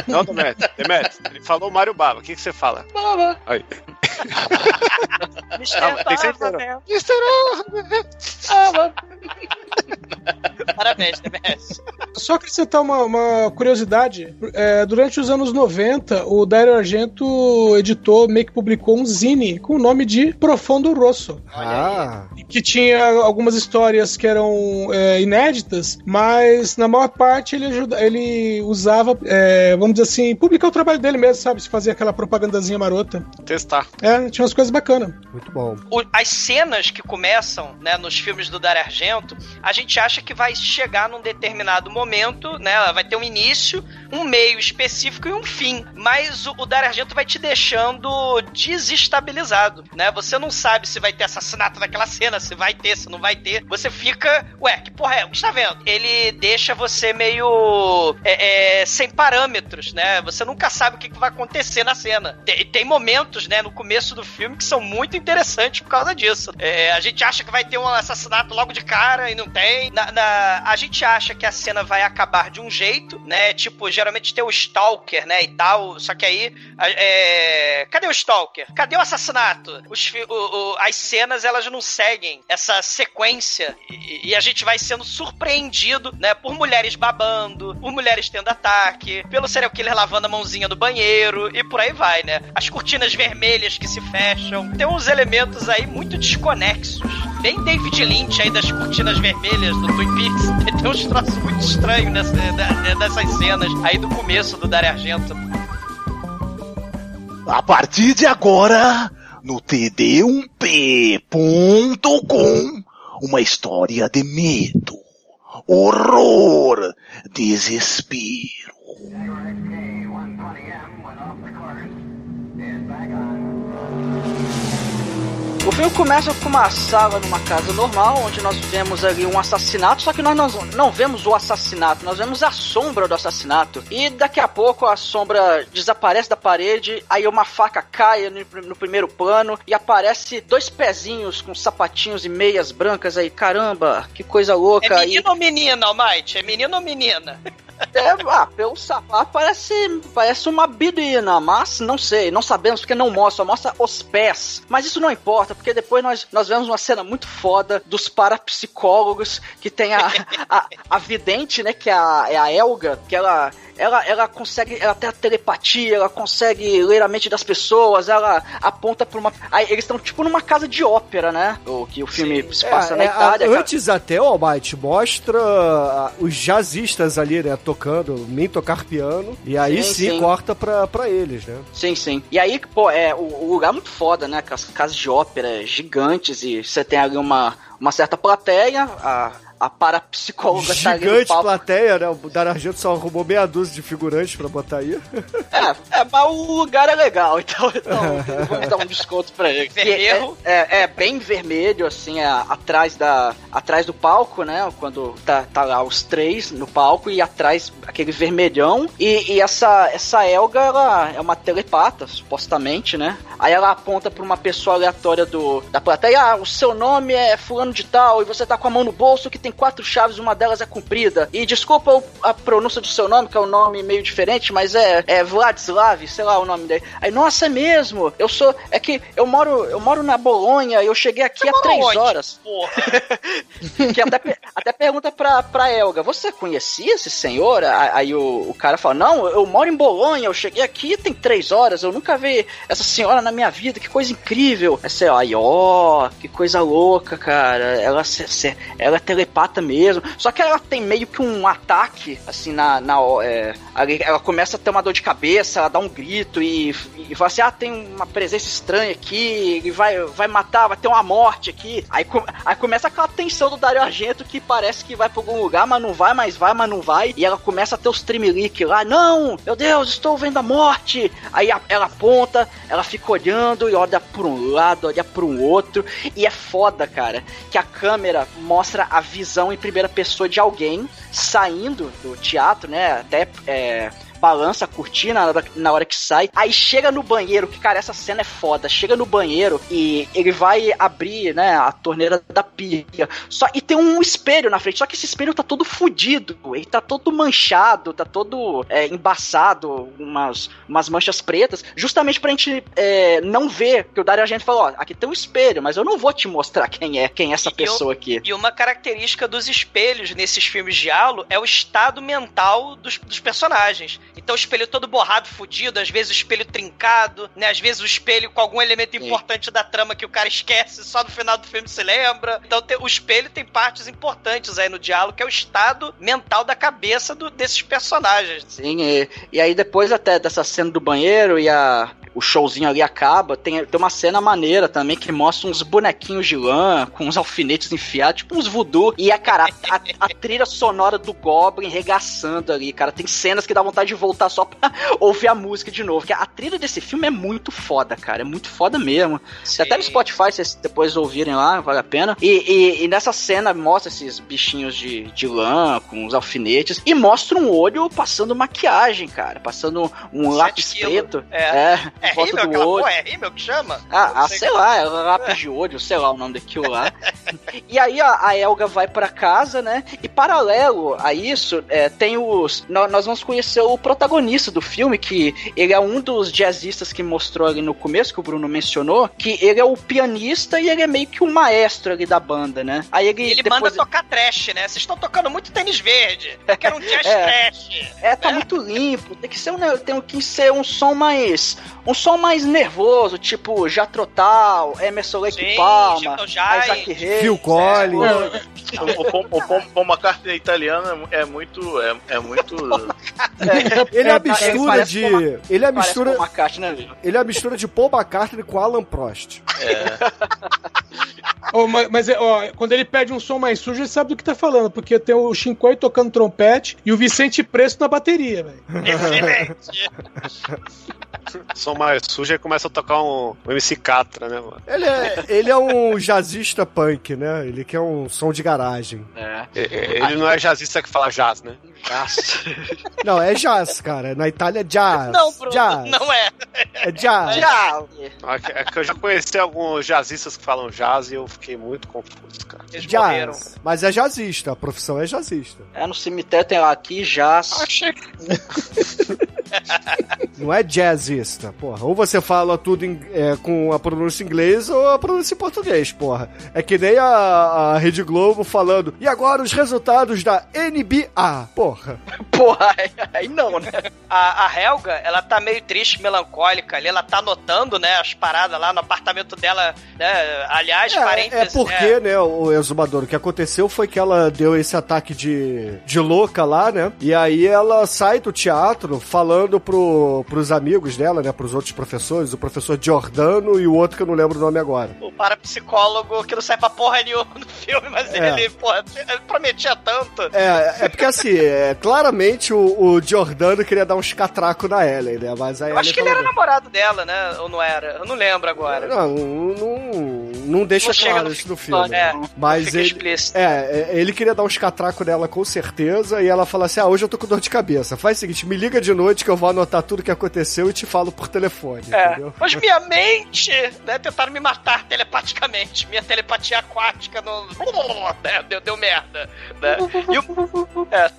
Não, Demetrio. Demetrio, ele falou Mário Bava. O que, que você fala? Baba. Aí. Mr. Mas tem que ser Bava, né? Baba. Parabéns, Demetrio. Só acrescentar uma, uma curiosidade. é, durante os anos 90, o Dario Argento editou, meio que publicou um zine com o nome de Profundo Rosso. Ah, Que tinha algumas histórias que eram é, inéditas, mas na maior parte ele, ajuda, ele usava, é, vamos dizer assim, publicar o trabalho dele mesmo, sabe? Se fazia aquela propagandazinha marota. Testar. É, tinha umas coisas bacanas. muito bom. O- as cenas que começam, né, nos filmes do Dario Argento, a gente acha que vai chegar num determinado momento, né, ela vai ter um início, um meio específico e um fim. Mas o, o Dario Argento vai te deixando desestabilizado, né? Você não sabe se vai ter assassinato naquela cena, se vai ter, se não vai ter. Você fica, ué, que porra é? O que está vendo? Ele deixa você meio é, é, sem parâmetros, né? Você nunca sabe o que, vai acontecer na cena. Tem, tem momentos, né, no começo do filme que são muito interessantes por causa disso. É, a gente acha que vai ter um assassinato logo de cara e não tem. Na- na- a gente acha que a cena vai acabar de um jeito, né? Tipo, geralmente tem o Stalker, né? E tal. Só que aí. é, Cadê o Stalker? Cadê o assassinato? Os o- o- as cenas elas não seguem essa sequência e, e a gente vai sendo surpreendido, né? Por mulheres babando, por mulheres tendo ataque, pelo serial killer lavando a mãozinha no banheiro e por aí vai, né? As cortinas vermelhas que se fecham. Tem uns elementos aí muito desconexos. Bem David Lynch aí das cortinas vermelhas do Twin Peaks. Tem uns troços muito estranhos nessa, da- dessas cenas aí do começo do Dario Argento. A partir de agora, no td1p.com, uma história de medo, horror, desespero. O filme começa com uma sala numa casa normal, onde nós vemos ali um assassinato, só que nós não, não vemos o assassinato, nós vemos a sombra do assassinato. E daqui a pouco a sombra desaparece da parede, aí uma faca cai no, no primeiro plano e aparece dois pezinhos com sapatinhos e meias brancas aí. Caramba, que coisa louca. É menino ou menina, Almighty? É menino ou menina? É, ah, pelo sapato parece, parece uma bidina, mas não sei, não sabemos porque não mostra, mostra os pés. Mas isso não importa, porque depois nós, nós vemos uma cena muito foda dos parapsicólogos, que tem a, a, a vidente, né, que é a, é a Elga, que ela ela, ela consegue, ela tem a telepatia, ela consegue ler a mente das pessoas, ela aponta pra uma. Aí eles estão tipo numa casa de ópera, né? O que o filme se passa É, na é, Itália. a- antes até, o Almighty, mostra ah, os jazzistas ali, né, tocando, mim tocar piano, e aí Sim, sim, sim. corta pra, pra eles, né? Sim, sim. E aí, pô, é, o, o lugar é muito foda, né? Com as casas de ópera gigantes e você tem ali uma, uma certa plateia, a, a parapsicóloga tá ali no Gigante palco. plateia, né? O Dario Argento só arrumou meia dúzia de figurantes pra botar aí. É, é, mas o lugar é legal, então, então vamos dar um desconto pra ele. Vermelho. É, é, é bem vermelho, assim, é, atrás, da, atrás do palco, né? Quando tá, tá lá os três no palco e atrás aquele vermelhão. E, e essa, essa Elga, ela é uma telepata, supostamente, né? Aí ela aponta pra uma pessoa aleatória do, da plateia: Ah, o seu nome é Fulano de Tal e você tá com a mão no bolso que tem quatro chaves, uma delas é comprida. E desculpa a pronúncia do seu nome, que é um nome meio diferente, mas é, é Vladislav, sei lá o nome dele. Aí, nossa, é mesmo? Eu sou. É que eu moro, eu moro na Bolonha e eu cheguei aqui há três Onde? horas. Porra. Que até, até pergunta pra, pra Elga: Você conhecia esse senhor? Aí o, o cara fala: Não, eu moro em Bolonha, eu cheguei aqui tem três horas, eu nunca vi essa senhora na minha vida, que coisa incrível. Aí você, aí, ó, que coisa louca, cara. Ela, ela é telepata mesmo. Só que ela tem meio que um ataque, assim, na. na é, ela começa a ter uma dor de cabeça, ela dá um grito e, e fala assim: Ah, tem uma presença estranha aqui, ele vai, vai matar, vai ter uma morte aqui. Aí, aí começa aquela tensão do Dario Argento que parece que vai pra algum lugar, mas não vai, mas vai, mas não vai. E ela começa a ter os tremelique lá: Não, meu Deus, estou vendo a morte. Aí a- ela aponta, ela fica olhando e olha por um lado, olha um outro. E é foda, cara, que a câmera mostra a visão em primeira pessoa de alguém saindo do teatro, né? Até. É, balança a cortina na hora, na hora que sai. Aí chega no banheiro, que cara, essa cena é foda. Chega no banheiro e ele vai abrir, né, a torneira da pia. Só e tem um espelho na frente. Só que esse espelho tá todo fudido. Ele tá todo manchado, tá todo é, embaçado, umas, umas manchas pretas, justamente pra gente é, não ver. Que o Dario Argento falou: ó, aqui tem um espelho, mas eu não vou te mostrar quem é, quem é essa E eu- pessoa aqui. E uma característica dos espelhos nesses filmes de halo é o estado mental dos, dos personagens. Então o espelho todo borrado, fudido, às vezes o espelho trincado, né? Às vezes o espelho com algum elemento Sim. importante da trama que o cara esquece, só no final do filme se lembra. Então tem- o espelho tem partes importantes aí no diálogo, que é o estado mental da cabeça do- desses personagens. Sim, e, e aí depois até dessa cena do banheiro e a, o showzinho ali acaba, tem, tem uma cena maneira também que mostra uns bonequinhos de lã com uns alfinetes enfiados, tipo uns voodoo. E a cara, a, a- a trilha sonora do Goblin regaçando ali, cara. Tem cenas que dá vontade de voltar só pra ouvir a música de novo. Que a trilha desse filme é muito foda, cara. É muito foda mesmo. Se até no Spotify, se vocês depois ouvirem lá, vale a pena. E, e- e nessa cena mostra esses bichinhos de, de lã com os alfinetes e mostra um olho passando maquiagem, cara. Passando um lápis quilos. preto. É. em É Rímel do aquela olho. porra? É Rímel que chama? Ah, ah, sei sei lá, é lápis de olho, sei lá o nome daquilo lá. e aí a, a Elga vai pra casa, né? E paralelo a isso, é, tem os. nó- Nós vamos conhecer o protagonista do filme, que ele é um dos jazzistas que mostrou ali no começo, que o Bruno mencionou, que ele é o pianista e ele é meio que o maestro ali da banda, né? Aí ele, E ele depois- manda tocar trash, né? Vocês estão tocando muito tênis verde. Eu quero um jazz É. trash. É, tá muito limpo. Tem que ser um, ne- tem que ser um som mais. Um som mais nervoso, tipo Jatrotal, Emerson Lake Sim, Palma. Isaac Hayes. Phil Collins. O, o, Paul- o Paul- McCartney italiano é, é muito. É, é muito. Ele é a mistura de. Ele é a mistura. Né? Ele é a mistura de Paul McCartney com Alan Prost. Ma- mas, é, ó, quando ele pede um som mais sujo, ele sabe do que tá falando, porque tem o Shinkoi tocando trompete e o Vicente Preço na bateria, velho. Excelente. Som mais sujo e começa a tocar um, um MC Catra, né, mano? Ele é, ele é um jazzista punk, né? Ele quer um som de garagem. É. Ele não é jazzista que fala jazz, né? Não, é jazz, cara. Na Itália é jazz. Não, Bruno, jazz. não é. É jazz. É que- É que eu já conheci alguns jazzistas que falam jazz e eu fiquei muito confuso, cara. Eles morreram. Jazz. Mas é jazzista, a profissão é jazzista. É no cemitério tem aqui já. Achei Não é jazzista, porra. Ou você fala tudo em- é, com a pronúncia em inglês ou a pronúncia em português, porra. É que nem a, a Rede Globo falando. E agora os resultados da NBA. Porra. Porra, aí, não, né? A, a Helga, ela tá meio triste, melancólica ali. Ela tá anotando, né, as paradas lá no apartamento dela, né? Aliás, É, é parênteses, porque, né, o exumador, o que aconteceu foi que ela deu esse ataque de, de louca lá, né? E aí ela sai do teatro falando pro, pros amigos dela, né? Pros outros professores, o professor Giordano e o outro que eu não lembro o nome agora. o parapsicólogo que não sai pra porra nenhuma no filme, mas É. ele, porra, ele prometia tanto. É, é porque assim, é, claramente o, o Giordano queria dar uns catracos na Ellen, né? Mas aí Eu acho que ele era falou, namorado dela, né? Ou não era? Eu não lembro agora. Não, não, não deixa Não claro no isso no filme, filme. é. Mas ele, explícito. É, é, ele queria dar uns catracos nela com certeza, e ela fala assim: Ah, hoje eu tô com dor de cabeça. Faz o seguinte, me liga de noite que eu vou anotar tudo que aconteceu e te falo por telefone, É. entendeu? Mas minha mente, né? Tentaram me matar telepaticamente. Minha telepatia aquática no. né, Deu, deu merda. Né? O- é.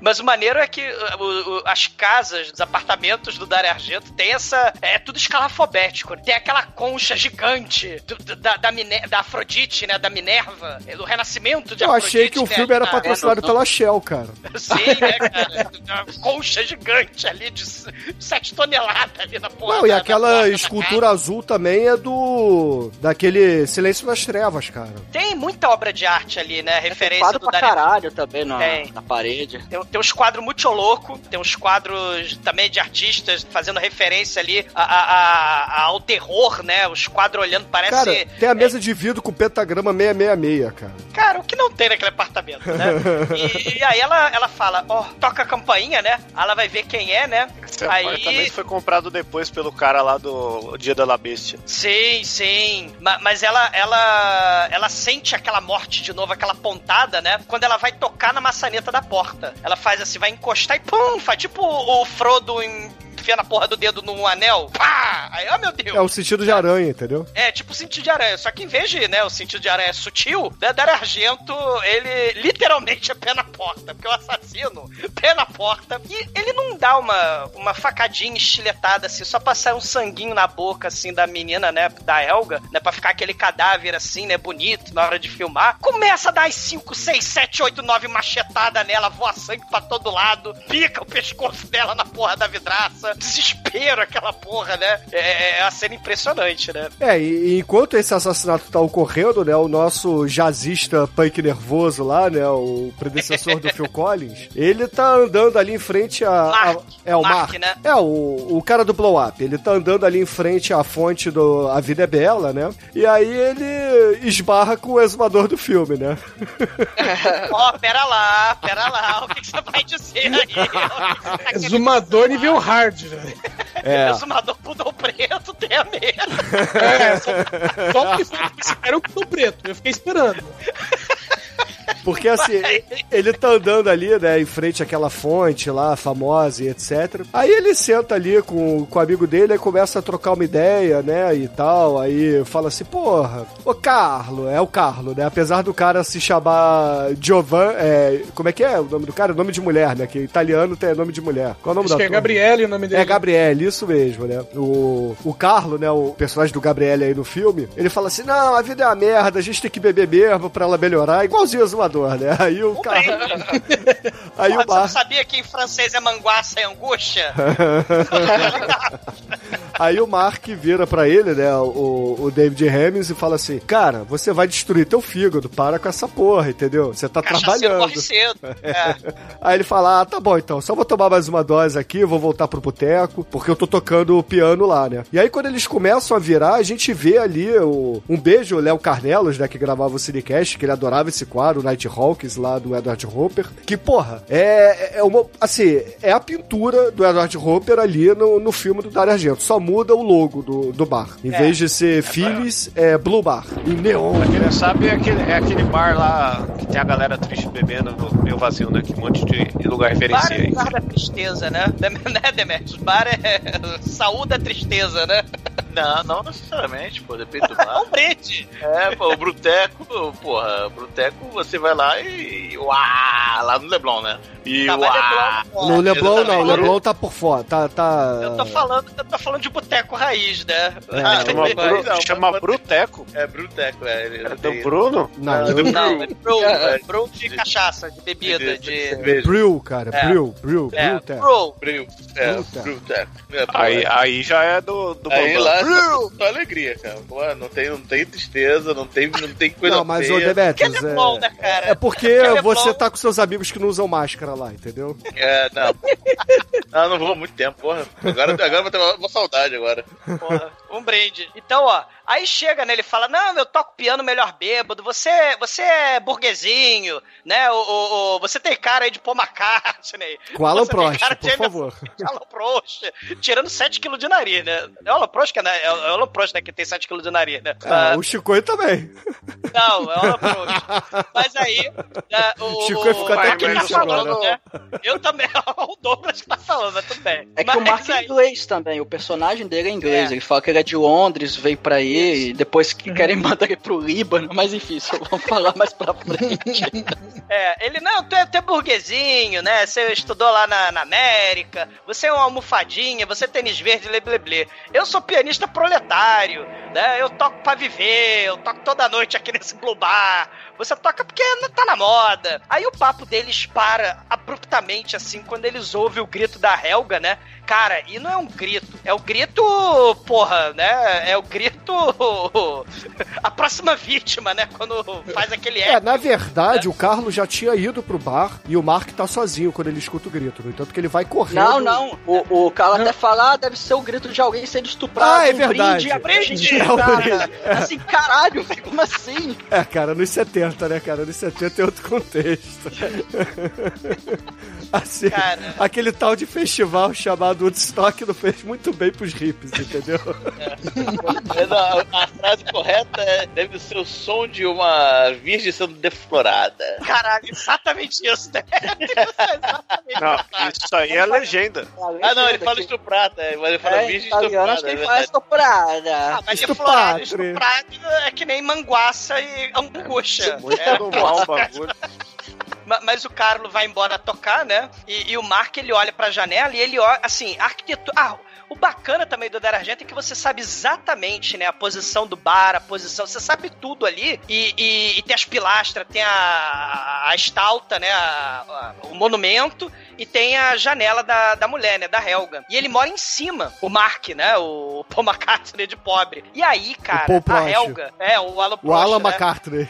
Mas o maneiro é que uh, as casas, os apartamentos do Dario Argento tem essa. É tudo escalafobético. Tem aquela concha gigante do- da, da, da Afrodite, né? Da Minerva. é, Do renascimento de Eu Afrodite. achei que o né, filme era na- patrocinado pela Shell, cara. Sim, né, cara? Uma concha gigante ali de 7 toneladas ali na porra. Não, e da- aquela escultura azul também é do. daquele Silêncio nas Trevas, cara. Tem muita obra de arte ali, né? Tem Referência quadro do pra caralho também na, Tem. na parede. Tem, tem uns quadros muito louco, tem uns quadros também de artistas fazendo referência ali a- a- a- ao terror, né? Os quadros olhando, parece. Cara, tem a mesa de vidro com pentagrama 666, cara. Cara, o que não tem naquele apartamento, né? E, e aí ela, ela fala, ó, toca a campainha, né? Ela vai ver quem é, né? Esse Aí- apartamento foi comprado depois pelo cara lá do Dia da La Bestia. Sim, sim. Ma- Mas ela, ela, ela sente aquela morte de novo, aquela pontada, né? Quando ela vai tocar na maçaneta da porta. Ela faz assim, vai encostar e pum, faz tipo o Frodo em- enfiando a porra do dedo num anel. Pá! Aí, ó meu Deus. É o sentido de aranha, entendeu? É, tipo o sentido de aranha. Só que em vez de, né, o sentido de aranha sutil, né, Dario Argento, ele literalmente é pé na porta. Porque o assassino, pé na porta. E ele não dá uma, uma facadinha estiletada, assim, só pra sair um sanguinho na boca, assim, da menina, né, da Helga, né, pra ficar aquele cadáver, assim, né, bonito na hora de filmar. Começa a dar as 5, 6, 7, 8, 9 machetada nela, voa sangue pra todo lado, pica o pescoço dela na porra da vidraça. Desespero aquela porra, né? É, é a cena impressionante, né? É, e, e enquanto esse assassinato tá ocorrendo, né, o nosso jazzista punk nervoso lá, né, o predecessor do Phil Collins, ele tá andando ali em frente a... a- Mark. é, o Mark, Mark. né? É, o, o cara do Blow Up. Ele tá andando ali em frente à fonte do A Vida é Bela, né, e aí ele esbarra com o exumador do filme, né. Ó, pera lá, pera lá, o que, que você vai dizer aí? Exumador nível hard, velho. É. Exumador pudor preto, tenha medo. É, só, só que foi era o pudor preto. Eu fiquei esperando. Porque assim, ele tá andando ali, né, em frente àquela fonte lá, famosa e etc. Aí ele senta ali com, com o amigo dele e começa a trocar uma ideia, né, e tal. Aí fala assim, porra, ô Carlo, é o Carlo, né? Apesar do cara se chamar Giovan, é, como é que é o nome do cara? Nome de mulher, né? Que italiano tem nome de mulher. Qual é o nome Acho da que é? Gabriele o nome dele. É Gabriele, isso mesmo, né? O, o Carlo, né? O personagem do Gabriele aí no filme, ele fala assim: não, a vida é uma merda, a gente tem que beber mesmo pra ela melhorar, igualzinho o Né? Aí o Carlo. Aí Porra, o você não Bar. sabia que em francês é manguaça e angústia? Aí o Mark vira pra ele, né, o, o David Hemmings, e fala assim: Cara, você vai destruir teu fígado, para com essa porra, entendeu? Você tá Cachaceiro trabalhando. cedo. É. Aí ele fala: Ah, tá bom então, só vou tomar mais uma dose aqui, vou voltar pro boteco, porque eu tô tocando o piano lá, né? E aí quando eles começam a virar, a gente vê ali o, um beijo, o Léo Carnelos, né, que gravava o Cinecast, que ele adorava esse quadro, o Nighthawks lá do Edward Hopper, que, porra, é, é uma, assim, é a pintura do Edward Hopper ali no, no filme do Dario Argento, só muda o logo do, do bar. Em É. vez de ser Phyllis, é Blue Bar, em neon. Pra quem não sabe, é aquele, é aquele bar lá que tem a galera triste bebendo no meio vazio, né? Que um monte de lugar Bar referencia é aí. lugar da tristeza, né? Né, Demetrius? Bar é saúde da tristeza, né? Não, não necessariamente, pô, depende do bar. Um brinde. É, pô, o Bruteco, porra, o Bruteco você vai lá e. Uá, lá no Leblon, né? E Tá, uá. Leblon, No Leblon não, o. Leblon tá por fora, tá... tá... Eu tô falando, eu tô falando de boteco raiz, né? É, Ah, Chama, mas- Bru- não, chama Bruteco. É Bruteco, é. Ele, É do tem- Bruno? Não, Não, eu- do Não, é brew, É. é brew de cachaça, de bebida, de... Brew, cara, É. Brew, Brew, É, Brew, brew. Brew. É, Bruteco. É, Aí, é. aí já é do, do Aí Bambam. lá é só, só alegria, cara. Pô, não tem, não tem tristeza, não tem, não tem coisa Não, mas feia. o Demetrius, Que Leblon, né, é, cara? É porque Leblon. você tá com seus amigos que não usam máscara lá, entendeu? É, não. não, não vou há muito tempo, porra. Agora, agora eu vou ter uma, uma saudade agora. Porra, um brinde. Então, ó, aí chega, né? Ele fala: Não, eu toco piano melhor bêbado, você, você é burguesinho, né? O, o- o- você tem cara aí de Paul McCartney. Com Alan Prost, por James- favor. Alan Prost, tirando 7kg de nariz, né? É o Alan Prost, que é, né? é o Alan Prost, né? Que tem 7kg de nariz, né? Ah, Ah, o Chicoio também. Não, é o Alan Prost. Mas aí, né, o. Chico ia ficar o- até quem tá triste falando, agora. né? Eu também, o Douglas que tá falando, mas tudo bem. É que o Mas Mark é aí- inglês também, o personagem dele é inglês. É. Ele fala que ele é de Londres, veio pra aí, e depois que querem mandar ele pro Líbano, mas enfim, isso vamos falar mais pra frente. É, ele, não, tu é, tu é burguesinho, né? Você estudou lá na, na América, você é uma almofadinha, você é tênis verde, blé. Eu sou pianista proletário, né? Eu toco pra viver, eu toco toda noite aqui nesse Blue Bar. Você toca porque tá na moda. Aí o papo deles para abruptamente, assim, quando eles ouvem o grito da Helga, né? Cara, e não é um grito, é o grito, porra, né? É o grito. a próxima vítima, né? Quando faz aquele É, eco. na verdade, o Carlos já tinha ido pro bar e o Mark tá sozinho quando ele escuta o grito. No entanto, que ele vai correndo. Não, não. O, o cara até fala, ah, deve ser o grito de alguém sendo estuprado. Ah, é um verdade. Brinde, brinde, É um cara. brinde. Assim, caralho, como assim? É, cara, nos 70, né, cara? Nos 70 é outro contexto. assim, Cara. aquele tal de festival chamado Woodstock não fez muito bem pros hippies, entendeu? É, não, a frase correta é, deve ser o som de uma virgem sendo deflorada. Caralho, exatamente isso, né? exatamente Não, isso aí é legenda. Ah, não, ele fala estuprada, é, mas ele fala É, virgem acho estuprada. que É ele fala verdade. estuprada. Ah, mas estuprado é que nem manguaça e angústia. Muito É, normal o bagulho. Ma- Mas o Carlos vai embora tocar, né? E, e o Mark ele olha pra janela e ele olha, assim, a arquitetura. Ah, o bacana também do Dar Argento é que você sabe exatamente, né? A posição do bar, a posição. Você sabe tudo ali. E, e- e tem as pilastras, tem a, a estalta, né? a- a- o monumento. E tem a janela da, da mulher, né? Da Helga. E ele mora em cima, o Mark, né? O Paul McCartney de pobre. E aí, cara, a. Helga. É, o Alan O Prost, Alan né? McCartney.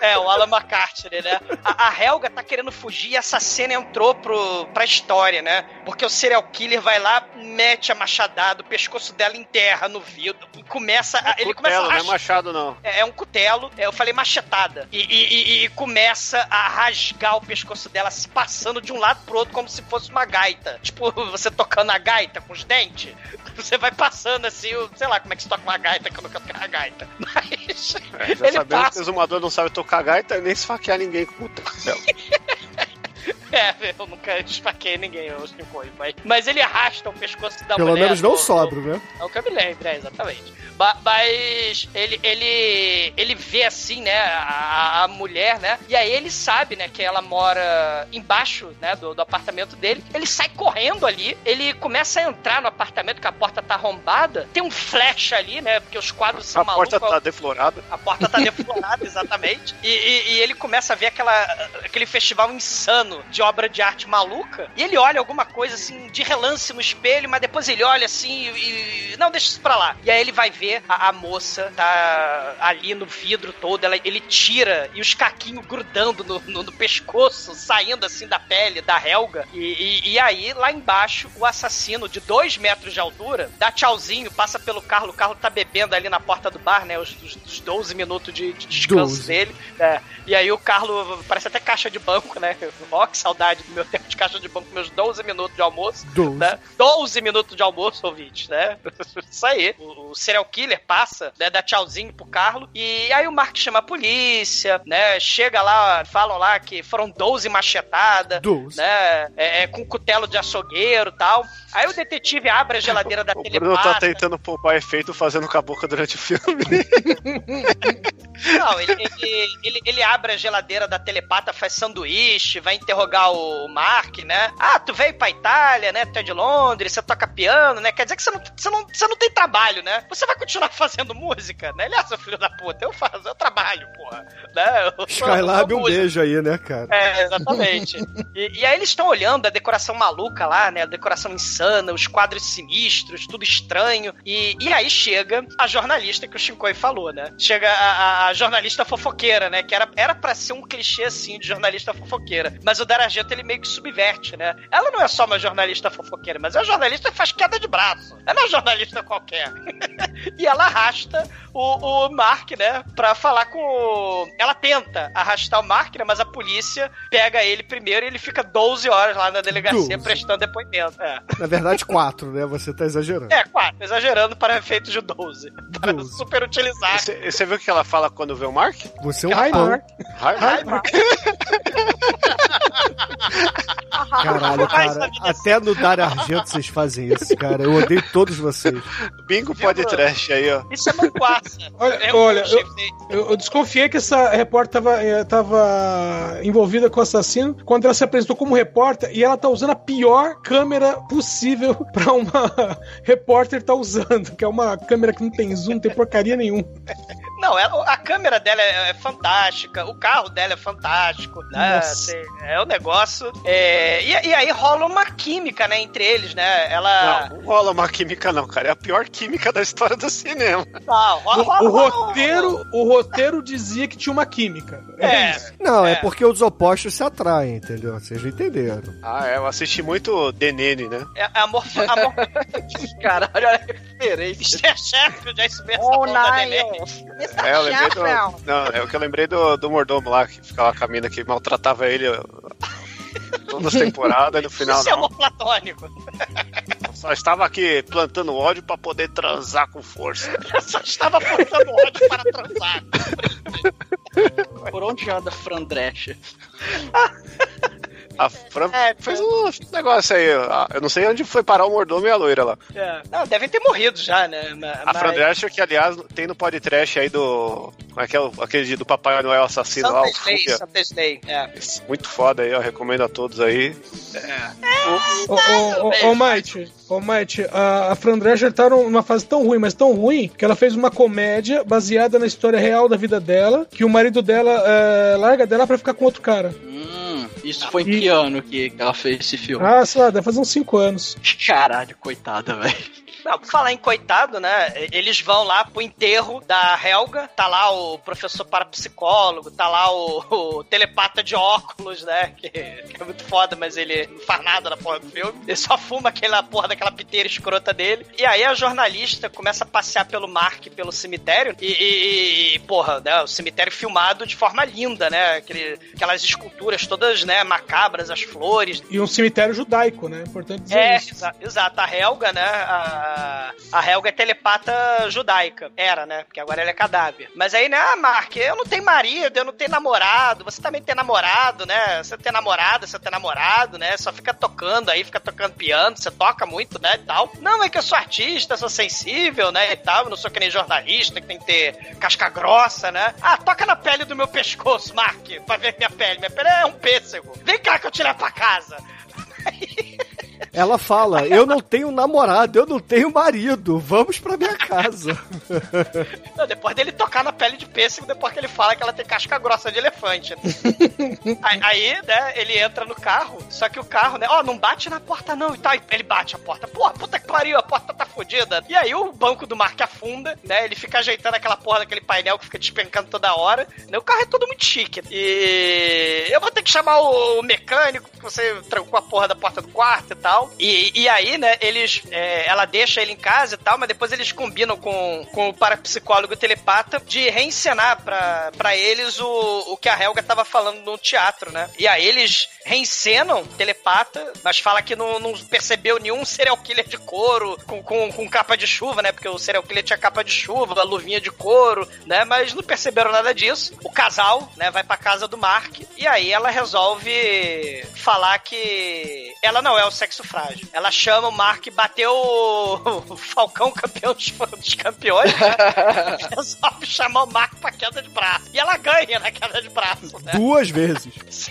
É, o Alan McCartney, né? A, a Helga tá querendo fugir e essa cena entrou pro, pra história, né? Porque o serial killer vai lá, mete a machadada, o pescoço dela enterra no vidro e começa. A, ele começa Cutelo, a não é machado, não. é, é um cutelo, é, eu falei machetada. E, e- e- e começa a rasgar o pescoço dela, se passando de um lado pro outro como se fosse uma gaita. Tipo, você tocando a gaita com os dentes. Você vai passando assim, o- sei lá como é que se toca uma gaita que eu nunca toquei a gaita. Mas. É, já ele sabemos que passa. o exumador não sabe tocar gaita nem esfaquear ninguém com o cutelo. É, eu nunca esfaquei ninguém, eu Shinkoi, mas, mas ele arrasta o pescoço da Pelo mulher. menos não sóbrio, né? É o que eu me lembro, é, exatamente. Ba- Mas ele, ele, ele vê assim, né, a, a mulher, né, e aí ele sabe, né, que ela mora embaixo, né, do, do apartamento dele. Ele sai correndo ali, ele começa a entrar no apartamento, que a porta tá arrombada. Tem um flash ali, né, porque os quadros são A porta malucos. tá deflorada. A porta tá deflorada, exatamente. E, e- e ele começa a ver aquela, aquele festival insano de de obra de arte maluca, e ele olha alguma coisa assim, de relance no espelho, mas depois ele olha assim e. e não, deixa isso pra lá. E aí ele vai ver a, a moça tá ali no vidro todo, ela, ele tira e os caquinhos grudando no, no, no pescoço, saindo assim da pele da Helga. E, e, e aí, lá embaixo, o assassino de dois metros de altura dá tchauzinho, passa pelo carro, o carro tá bebendo ali na porta do bar, né? Os, os, os 12 minutos de, de descanso 12. dele. É. E aí o Carlo parece até caixa de banco, né? Que saudade do meu tempo de caixa de banco, meus 12 minutos de almoço. 12. Né? 12 minutos de almoço, ouvinte, né? Isso aí. O, o serial killer passa, né? Dá tchauzinho pro Carlo. E aí o Mark chama a polícia, né? Chega lá, falam lá que foram 12 machetadas, 12. né? É, é, com cutelo de açougueiro e tal. Aí o detetive abre a geladeira da O Bruno tá tentando poupar efeito fazendo com a boca durante o filme. Não, ele, ele, ele, ele abre a geladeira da telepata, faz sanduíche, vai interrogar o Mark, né? Ah, tu veio pra Itália, né? Tu é de Londres, você toca piano, né? Quer dizer que você não, você não, você não tem trabalho, né? Você vai continuar fazendo música, né? Ele é seu filho da puta, eu faço, eu trabalho, porra. Né? Eu Skylab, eu um beijo aí, né, cara? É, exatamente. E, e aí eles estão olhando a decoração maluca lá, né? A decoração insana, os quadros sinistros, tudo estranho. E, e aí chega a jornalista que o Shinkoi falou, né? Chega a, a- a jornalista fofoqueira, né? Que era, era pra ser um clichê, assim, de jornalista fofoqueira. Mas o Darajento, ele meio que subverte, né? Ela não é só uma jornalista fofoqueira, mas é uma jornalista que faz queda de braço. Ela não é uma jornalista qualquer. e ela arrasta o, o Mark, né? Pra falar com o... Ela tenta arrastar o Mark, né? Mas a polícia pega ele primeiro e ele fica 12 horas lá na delegacia 12. prestando depoimento. É. Na verdade, quatro, né? Você tá exagerando. É, quatro, exagerando para efeitos de 12. Para 12. super utilizar. Você, você viu o que ela fala quando vê o Mark? Você é um Ai, pão. Mark. Hi, Mark. Caralho, cara. Até no Dar Argento vocês fazem isso, cara. Eu odeio todos vocês. Bingo pode trash aí, ó. Isso é manguaça. Olha, É um olha. Eu, eu desconfiei que essa repórter tava, eh, tava envolvida com o assassino quando ela se apresentou como repórter e ela tá usando a pior câmera possível pra uma repórter tá usando, que é uma câmera que não tem zoom, não tem porcaria nenhuma. Não, ela- a câmera dela é, é fantástica, o carro dela é fantástico, né? Assim, é o negócio. é, e, e aí rola uma química, né, entre eles, né? Ela. Não, não rola uma química, não, cara. É a pior química da história do cinema. Não, O, rola, o rola- rola- roteiro, o roteiro dizia que tinha uma química. É, É. isso. Não, é. É. porque os opostos se atraem, entendeu? Vocês não entenderam. Ah, é, eu assisti muito Denene, né? É, amor, amor, Caralho, olha a referência. é chefe de iceberg Oh, da nine. neném. É, eu lembrei do. Não, é o que eu lembrei do, do mordomo lá, que ficava com a mina que maltratava ele todas as temporadas e no final Isso é não. amor platônico. Só estava aqui plantando ódio pra poder transar com força. Eu só estava plantando ódio para transar. Por onde anda Fran Drescher? A Fran É, fez um negócio aí. ó. Eu não sei onde foi parar o mordomo e a loira lá. É. Não, devem ter morrido já, né? Ma- A mas- Fran Drescher, que aliás tem no podcast aí do. Como é que é? o- Aquele do Papai Noel assassino lá, Santa o Slay. Santa Slay. É. Muito foda aí, ó. Recomendo a todos aí. Ô, ô, ô, ô, ô, Might, a, a Fran Drescher tá numa fase tão ruim, mas tão ruim, que ela fez uma comédia baseada na história real da vida dela, que o marido dela é, larga dela pra ficar com outro cara. Hum, isso foi em que ano que ela fez esse filme? Ah, sei lá, deve fazer uns 5 anos. Caralho, coitada, velho. Não, por falar em coitado, né? Eles vão lá pro enterro da Helga, tá lá o professor parapsicólogo, tá lá o, o telepata de óculos, né? Que, que é muito foda, mas ele não faz nada na porra do filme. Ele só fuma aquela porra daquela piteira escrota dele. E aí a jornalista começa a passear pelo Mark, pelo cemitério, e, e- e, porra, né? O cemitério filmado de forma linda, né? Aquele, aquelas esculturas todas, né? Macabras, as flores, E um cemitério judaico, né? Importante dizer é, isso. exa- exato. A Helga, né? A, a Helga é telepata judaica. Era, né? Porque agora ela é cadáver. Mas aí, né? Ah, Mark, eu não tenho marido, eu não tenho namorado. Você também tem namorado, né? Você tem namorada, você tem namorado, né? Só fica tocando aí, fica tocando piano. Você toca muito, né? E tal. Não, é que eu sou artista, sou sensível, né? E tal. Eu não sou que nem jornalista, que tem que ter casca grossa, né? Ah, toca na pele do meu pescoço, Mark, pra ver minha pele. Minha pele é um pêssego. Vem cá que eu te levo pra casa. Ela fala: Eu não tenho namorado, eu não tenho marido, vamos pra minha casa. Não, depois dele tocar na pele de pêssego, depois que ele fala que ela tem casca grossa de elefante. né? aí, né, ele entra no carro, só que o carro, né, ó, não bate na porta não e tal. E Ele bate a porta. Porra, puta que pariu, a porta tá fodida. E aí o banco do Mark afunda, né, ele fica ajeitando aquela porra daquele painel que fica despencando toda hora. Né, o carro é todo muito chique. E eu vou ter que chamar o mecânico, porque você trancou a porra da porta do quarto e tal. E, e aí, né, eles, é, ela deixa ele em casa e tal, mas depois eles combinam com, com o parapsicólogo telepata de reencenar pra, pra eles o, o que a Helga tava falando no teatro, né? E aí eles reencenam telepata, mas fala que não, não percebeu nenhum serial killer de couro com, com, com capa de chuva, né? Porque o serial killer tinha capa de chuva, luvinha de couro, né? Mas não perceberam nada disso. O casal, né, vai pra casa do Mark e aí ela resolve falar que ela não é o sexo frágil. Ela chama o Mark, bateu o Falcão campeão dos, dos campeões, né? resolve chamar o Mark pra queda de braço. E ela ganha na queda de braço, né? Duas vezes. Sim.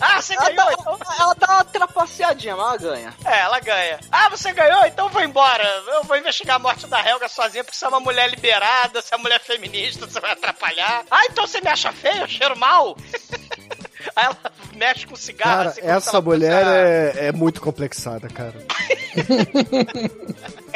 Ah, você Ela ganhou, dá, então. ela dá uma trapaceadinha, mas ela ganha. É, ela ganha. Ah, você ganhou? Então vou embora. Eu vou investigar a morte da Helga sozinha, porque você é uma mulher liberada, você é uma mulher feminista, você vai atrapalhar. Ah, então você me acha feio? Eu cheiro mal? Aí ela mexe com cigarro. Cara, assim, essa mulher é, é muito complexada, cara.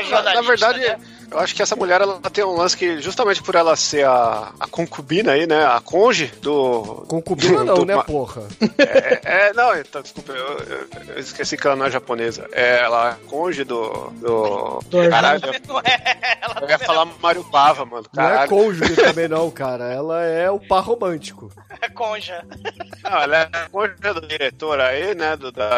jornalista, na verdade, né? Eu acho que essa mulher ela tem um lance que, justamente por ela ser a, a concubina aí, né? A conge do. Concubina do- não, do né, porra? É, é, não, então, desculpa, eu, eu- eu esqueci que ela não é japonesa. É ela é conge do. do... Do Caralho, Não é, ela eu ia falar Mario Bava, mano. Não é Caralho. cônjuge também não, cara. Ela é o par romântico. é conja. Não, ela é a conge do diretor aí, né? Do da.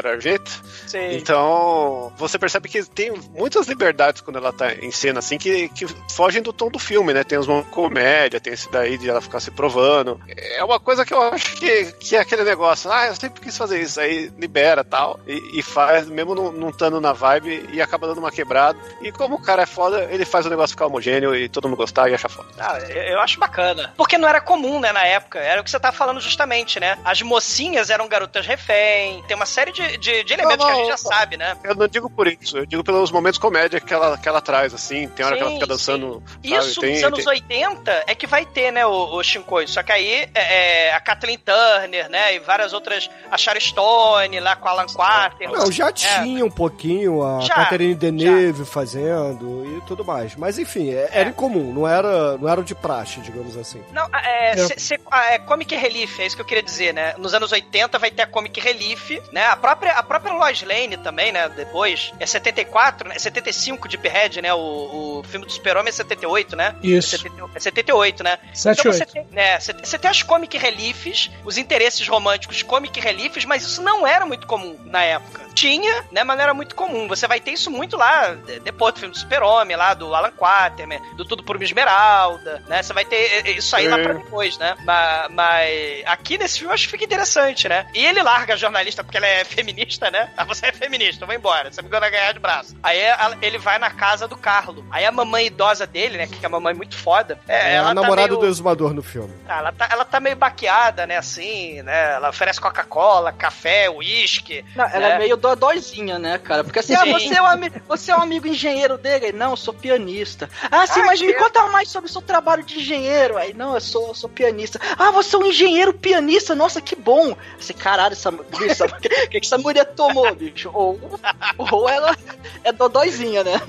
Sim. Então, você percebe que tem muitas liberdades quando ela tá em cena, assim, que, que fogem do tom do filme, né? Tem de comédia, tem esse daí de ela ficar se provando. É uma coisa que eu acho que, que é aquele negócio, ah, eu sempre quis fazer isso, aí libera tal, e, e faz, mesmo não, não estando na vibe, e acaba dando uma quebrada. E como o cara é foda, ele faz o negócio ficar homogêneo e todo mundo gostar e achar foda. Ah, eu acho bacana. Porque não era comum, né, na época. Era o que você tá falando justamente, né? As mocinhas eram garotas refém. Tem uma série de, de, de elementos Não, que a não, gente já não. sabe, né? Eu não digo por isso, eu digo pelos momentos comédia que ela, que ela traz, assim, tem hora que ela Sim, fica dançando. sabe? Isso Tem- nos anos tem- 80 é que vai ter, né, o, o Shinkoi. Só que aí é, é, a Kathleen Turner, né, e várias outras, a Sharon Stone lá com a Alan Quarter. Não, já É. tinha um pouquinho a Já, Catherine Deneuve fazendo e tudo mais. Mas enfim, é- era incomum, não era, não era de praxe, digamos assim. Não, é, É. cê- cê- ah, é Comic Relief, é isso que eu queria dizer, né? Nos anos 80 vai ter a Comic Relief, né? A própria, a própria Lois Lane também, né? Depois, é 74, né? 75 Deep Red, né? O, o filme do Super-Homem é 78, né? Isso. É 70 É 78, né? 7 então você 8. tem, né, você, tem as comic reliefs, os interesses românticos comic reliefs, mas isso não era muito comum na época. Tinha, né, mas não era muito comum. Você vai ter isso muito lá, de- depois do filme do Super-Homem, lá do Alan Quatermain, do Tudo por uma Esmeralda, né? Você vai ter eh, isso aí lá Sim. pra depois, né? Mas, mas aqui nesse filme eu acho que fica interessante, né? E ele larga a jornalista porque ela é feminista, né? Ah, você é feminista, vai embora. Você me vai ganhar de braço. Aí ela- ele vai na casa do Carlo. Aí a mamãe idosa dele, né? Que é a mamãe muito foda. É, É, ela a namorada tá meio... do exumador no filme. Ah, ela tá, ela tá meio baqueada, né, assim, né? Ela oferece Coca-Cola, café, uísque. Não, ela né? é meio dodóizinha, né, cara? Porque assim, ah, você é, um ami- você é um amigo engenheiro dele? Não, eu sou pianista. Ah, sim, Ah, mas me que- conta mais sobre o seu trabalho de engenheiro. Aí, não, eu sou, eu sou pianista. Ah, você é um engenheiro pianista? Nossa, que bom. Esse caralho, essa, o que, que essa mulher tomou, bicho? Ou, ou ela é dodóizinha, né?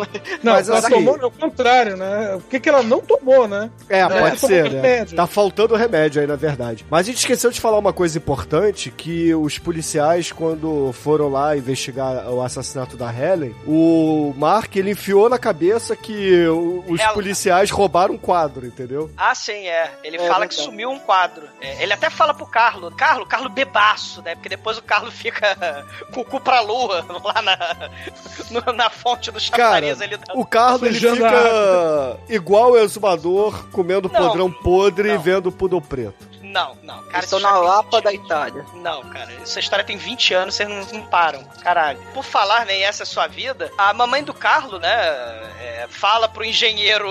Não, Mas ela assim- tomou ao contrário, né? O que, que ela não tomou, né? É, pode tomou ser, né? remédio. Tá faltando remédio aí, na verdade. Mas a gente esqueceu de falar uma coisa importante, que os policiais, quando foram lá investigar o assassinato da Helen, o Mark, ele enfiou na cabeça que os Ela. policiais roubaram um quadro, entendeu? Ah, sim, é. Ele É, fala que verdade. sumiu um quadro. É, ele até fala pro Carlo, Carlo, Carlo bebaço, né? Porque depois o Carlo fica com o cu pra lua, lá na, na fonte do Cara, chafariz ali. da- o Carlos ele fica igual o exumador, comendo Não, podrão podre e vendo poodle preto. Não, não. Cara, Estou na Lapa 20 da Itália. Não, cara, essa história tem 20 anos, vocês não, não param. Caralho. Por falar, nem essa é sua vida, a mamãe do Carlo, né, é, fala pro engenheiro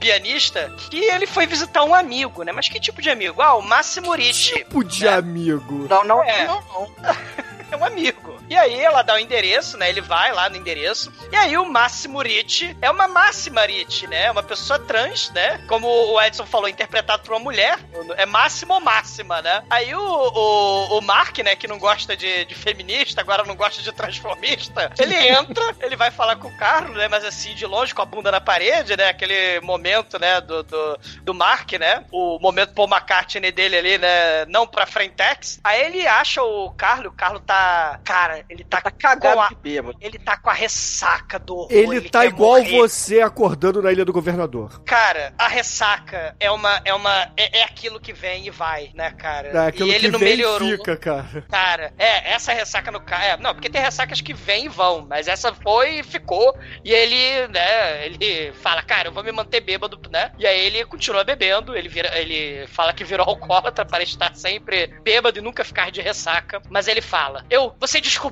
pianista que ele foi visitar um amigo, né? Mas que tipo de amigo? Ah, o Massimo Ricci. Tipo de né? amigo. Não, não, É. não, não. É um amigo. E aí ela dá o endereço, né? Ele vai lá no endereço. E aí o Máximo Ricci é uma Máxima Ricci, né? Uma pessoa trans, né? Como o Edson falou, interpretado por uma mulher. É Máximo ou Máxima, né? Aí o, o, o Mark, né? Que não gosta de, de feminista, agora não gosta de transformista. Ele entra, ele vai falar com o Carlos, né? Mas assim, de longe, com a bunda na parede, né? Aquele momento, né? Do, do, do Mark, né? O momento Paul McCartney dele ali, né? Não pra Frentex. Aí ele acha o Carlos, o Carlos tá. Cara, ele tá, Tá cagado com a, de bêbado. Ele tá com a ressaca do horror. Ele, tá quer igual morrer. você acordando na ilha do governador. Cara, a ressaca é uma. É, uma é, é aquilo que vem e vai, né, cara? É aquilo e ele que não vem melhorou. e fica, cara. Cara, é, essa ressaca no cara. É, não, porque tem ressacas que vêm e vão, mas essa foi e ficou. E ele, né, ele fala, cara, eu vou me manter bêbado, né? E aí ele continua bebendo, ele vira, ele fala que virou alcoólatra para estar sempre bêbado e nunca ficar de ressaca. Mas ele fala: Eu, você descobriu,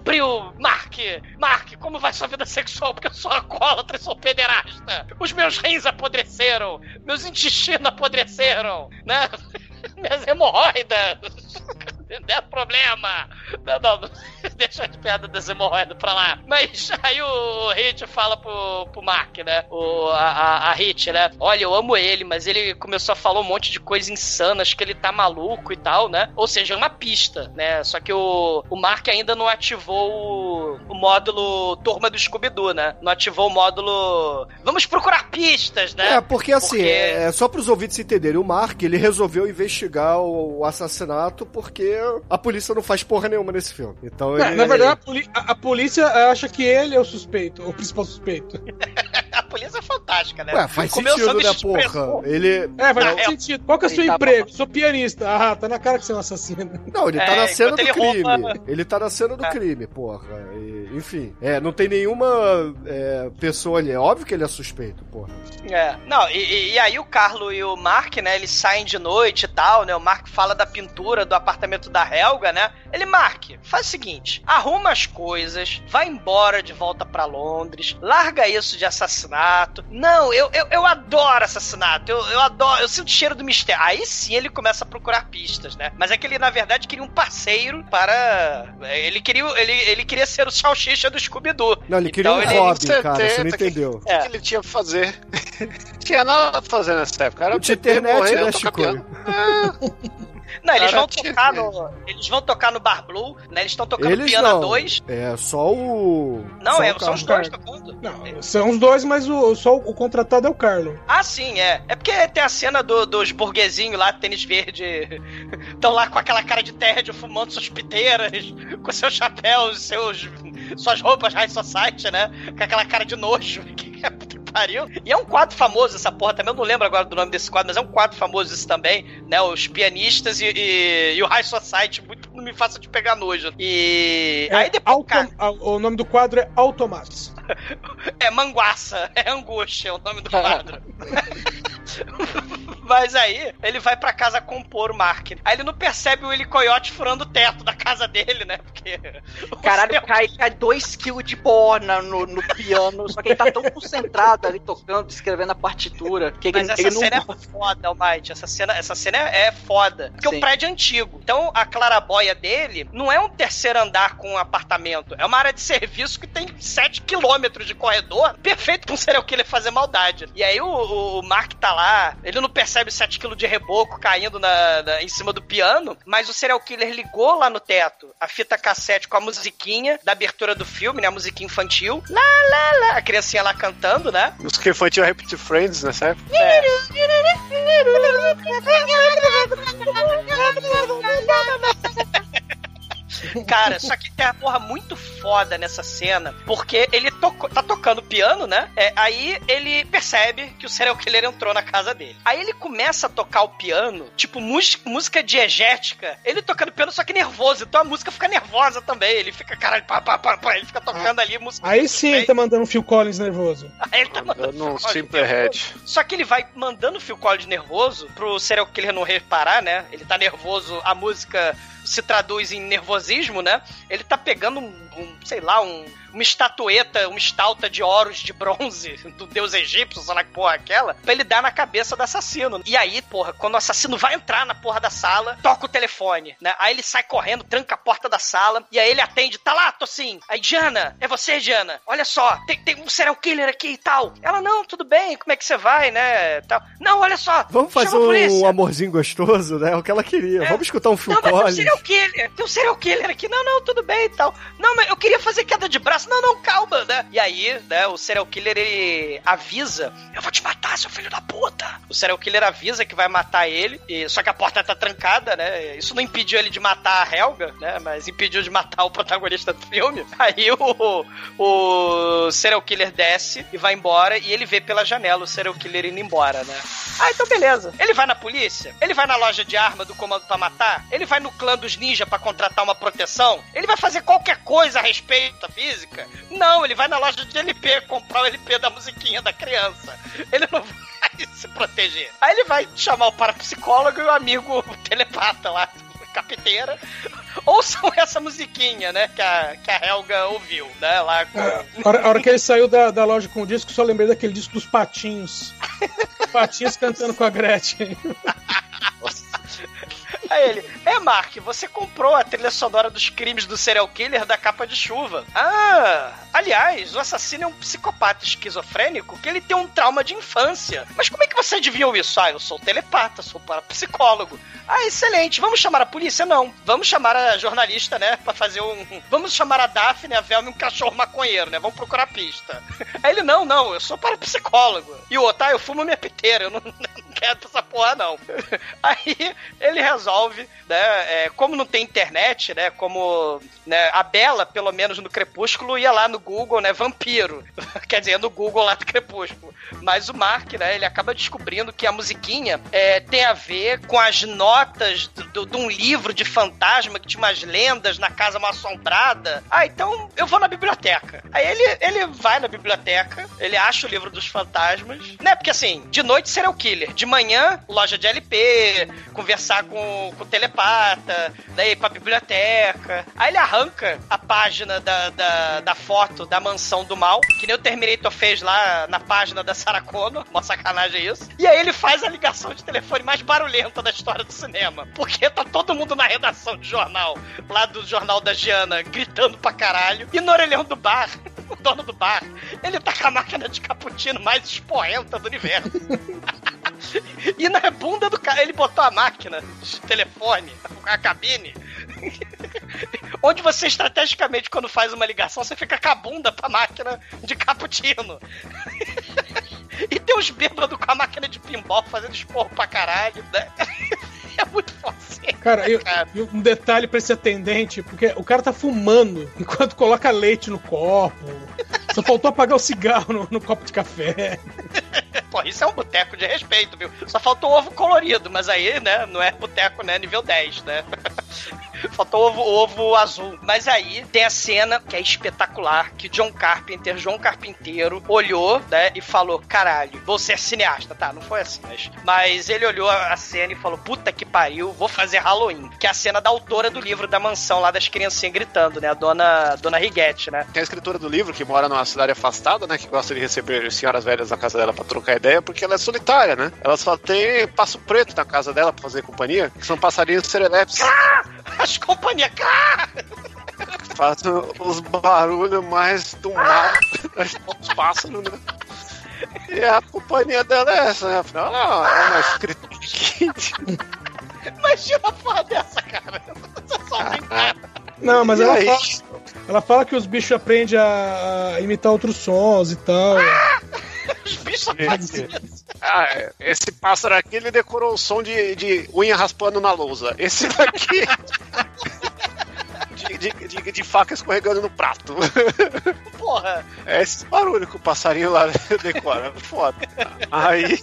Mark, Mark, como vai sua vida sexual? Porque eu sou alcoólatra e sou pederasta. Os meus rins apodreceram, meus intestinos apodreceram, né? Minhas hemorroidas. Não é problema. Não, não, não. deixa a piada das hemorroidas pra lá. Mas aí o Hit fala pro, pro Mark, né? O, a, a, a Hit, né? Olha, eu amo ele, mas ele começou a falar um monte de coisas insanas, que ele tá maluco e tal, né? Ou seja, é uma pista, né? Só que o, o Mark ainda não ativou o, o módulo Turma do Scooby-Doo, né? Não ativou o módulo Vamos procurar pistas, né? É, porque assim, Porque- é só pros ouvintes entenderem, o Mark, ele resolveu investigar o, o assassinato porque a polícia não faz porra nenhuma nesse filme. Então É, ele... na verdade, a, a- polícia acha que ele é o suspeito, o principal suspeito. A polícia é fantástica, né? Ué, faz Comeu sentido, né, porra? Ele... É, faz Ah, muito é. sentido. Qual que é o seu tá emprego? Sou pianista. Ah, tá na cara que você é um assassino. Não, ele tá É, na cena do ele crime. rouba- Ele tá na cena do É. crime, porra. E, enfim, é, não tem nenhuma é, pessoa ali. É óbvio que ele é suspeito, porra. É, não, e- e, aí o Carlo e o Mark, né, eles saem de noite e tal, né, o Mark fala da pintura do apartamento da Helga, né, ele, Mark, faz o seguinte, arruma as coisas, vai embora de volta pra Londres, larga isso de assassinato, não, eu, eu, eu adoro assassinato, eu, eu adoro, eu sinto cheiro do mistério, aí sim ele começa a procurar pistas, né, mas é que ele, na verdade, queria um parceiro para, ele queria, ele, ele queria ser o salsicha do Scooby-Doo. Não, ele queria Então um ele- Robin, cara. Você não 70, que- entendeu. O que, que ele tinha pra fazer? tinha nada pra fazer nessa época. Era beber, internet, morrer, né, Chico? Não, eles Cara, vão tocar no. Eles vão tocar no Bar Blue, né? Eles estão tocando Eles Piano não. 2. É só o. Não, só é, o são os dois tocando. Não, são os dois, mas o, só o contratado é o Carlo. Ah, sim, é. É porque tem a cena do- dos burguesinhos lá, tênis verde. Estão lá com aquela cara de tédio, fumando suas piteiras, com seus chapéus, seus, suas roupas High Society, né? Com aquela cara de nojo. Que é pariu. E é um quadro famoso essa porra também. Eu não lembro agora do nome desse quadro, mas é um quadro famoso isso também, né? Os pianistas e, e- e o High Society. Muito não me faça de pegar nojo. E. Aí É depois. Auto- cara, a- o nome do quadro é Automatos. É Manguaça, é Angústia, é o nome do quadro. Mas aí, ele vai pra casa compor o Mark. Aí ele não percebe o Willy Coyote furando o teto da casa dele, né? Porque. o Caralho, céu- cai, cai 2kg de borna no, no piano, só que ele tá tão concentrado ali tocando, escrevendo a partitura, que ele, Mas essa ele não... cena é foda, Almighty. Essa cena, essa cena é, é foda. Porque Sim. o prédio é antigo. Então a claraboia dele não é um terceiro andar com um apartamento. É uma área de serviço que tem 7 quilômetros de corredor. Perfeito pra um serial killer fazer maldade. E aí o, o Mark tá lá, ele não percebe 7 quilos de reboco caindo na, na- em cima do piano, mas o serial killer ligou lá no teto a fita cassete com a musiquinha da abertura do filme, né? A musiquinha infantil. Lá, lá, lá. A criancinha lá cantando, né? Música infantil Repeat Friends nessa época. É. Cara, só que tem uma porra muito foda nessa cena, porque ele tocou- tá tocando piano, né? É, aí ele percebe que o serial killer entrou na casa dele. Aí ele começa a tocar o piano, tipo mus- música diegética. Ele tocando piano, só que nervoso. Então a música fica nervosa também. Ele fica, caralho, pá, pá, pá, pá. Ele fica tocando ali música. Aí sim ele tá mandando Phil Collins nervoso. Aí ele tá mandando Dando um simple head. Só que ele vai mandando o Phil Collins nervoso pro serial killer não reparar, né? Ele tá nervoso, a música se traduz em nervosismo, né? Ele tá pegando um, um, sei lá, um, uma estatueta, uma estalta de oros de bronze do deus egípcio, sei lá que porra é aquela, pra ele dar na cabeça do assassino. E aí, porra, quando o assassino vai entrar na porra da sala, toca o telefone, né? Aí ele sai correndo, tranca a porta da sala, e aí ele atende, tá lá, tô sim. Aí, Diana, é você, Diana? Olha só, tem, tem um serial killer aqui e tal. Ela, não, tudo bem, como é que você vai, né? Tal. Não, olha só. Vamos fazer um amorzinho gostoso, né? O que ela queria. Vamos escutar um Phil Não, mas tem um Collins. serial killer, tem um serial killer aqui. Não, não, tudo bem e tal. Não, mas eu queria fazer queda de braço. Não, não, calma, né? E aí, né, o serial killer, ele avisa, eu vou te matar, seu filho da puta. O serial killer avisa que vai matar ele, e, só que a porta tá trancada, né? Isso não impediu ele de matar a Helga, né? Mas impediu de matar o protagonista do filme. Aí o, o serial killer desce e vai embora, e ele vê pela janela o serial killer indo embora, né? Ah, então beleza. Ele vai na polícia? Ele vai na loja de arma do comando pra matar? Ele vai no clã dos ninja pra contratar uma proteção? Ele vai fazer qualquer coisa a respeito da física? Não, ele vai na loja de LP comprar o LP da musiquinha da criança. Ele não vai se proteger. Aí ele vai chamar o parapsicólogo e o amigo telepata lá, capiteira. Ouçam essa musiquinha, né, que a, que a Helga ouviu, né, lá com... A hora, a hora que ele saiu da, da loja com o disco, só lembrei daquele disco dos patinhos. Patinhos cantando com a Gretchen. Aí ele, é Mark, você comprou a trilha sonora dos crimes do serial killer da capa de chuva. Ah, aliás, o assassino é um psicopata esquizofrênico que ele tem um trauma de infância. Mas como é que você adivinhou isso? Ah, eu sou telepata, sou parapsicólogo. Ah, excelente. Vamos chamar a polícia? Não. Vamos chamar a jornalista, né? Pra fazer um. Vamos chamar a Daphne, a Velma e um cachorro maconheiro, né? Vamos procurar pista. Aí ele, não, não, eu sou parapsicólogo. E o outro, ah, eu fumo minha piteira, eu não, quero essa porra, não. Aí ele resolve, né? é, como não tem internet, né? Como né, a Bela, pelo menos no Crepúsculo, ia lá no Google, né? Vampiro. Quer dizer, no Google lá do Crepúsculo. Mas o Mark, né? Ele acaba descobrindo que a musiquinha é, tem a ver com as notas de um livro de fantasma que tinha umas lendas na casa mal assombrada. Ah, então eu vou na biblioteca. Aí ele, ele vai na biblioteca, ele acha o livro dos fantasmas, né? Porque assim, de noite serial killer, de manhã, loja de LP, conversar com, com o telepata, daí ir pra biblioteca. Aí ele arranca a página da, da, da foto da mansão do mal, que nem o Terminator fez lá na página da Sarah uma sacanagem isso. E aí ele faz a ligação de telefone mais barulhenta da história do cinema, porque tá todo mundo na redação de jornal, lá do jornal da Giana, gritando pra caralho, e no orelhão do bar, o dono do bar, ele tá com a máquina de cappuccino mais esporrenta do universo. E na bunda do cara, ele botou a máquina de telefone, a cabine. Onde você estrategicamente, quando faz uma ligação, você fica com a bunda pra máquina de cappuccino. E tem uns bêbados com a máquina de pinball fazendo esporro pra caralho, né? É muito fácil. Cara, eu- e um detalhe pra esse atendente, porque o cara tá fumando enquanto coloca leite no copo. Só faltou apagar o cigarro no, no copo de café. Pô, isso é um boteco de respeito, viu? Só faltou ovo colorido, mas aí, né, não é boteco, né, nível 10, né? Faltou ovo, ovo azul. Mas aí tem a cena que é espetacular, que John Carpenter, João Carpinteiro, olhou, né, e falou, caralho, você é cineasta, tá? Não foi assim, mas... Mas ele olhou a cena e falou, puta que pariu, vou fazer Halloween. Que é a cena da autora do livro da mansão lá das criancinhas gritando, né? A dona, dona Riguete, né? Tem a escritora do livro que mora numa cidade afastada, né? Que gosta de receber senhoras velhas na casa dela pra trocar ideia, porque ela é solitária, né? Ela só tem passo preto na casa dela pra fazer companhia, que são passarinhos serelepes. As companhias, cá! Fazem os barulhos mais do mal os pássaros, né? E a companhia dela é essa, né? Afinal, ela é uma escritora quente. Imagina a porra dessa, cara. Você só brincar. Não, mas ela fala, ela fala que os bichos aprendem a, imitar outros sons e tal. Os bichos fazem isso. Ah, esse pássaro aqui, ele decorou o som de, de unha raspando na lousa. Esse daqui... De, de, de- de faca escorregando no prato. Porra. É esse barulho que o passarinho lá decora. Foda. Aí,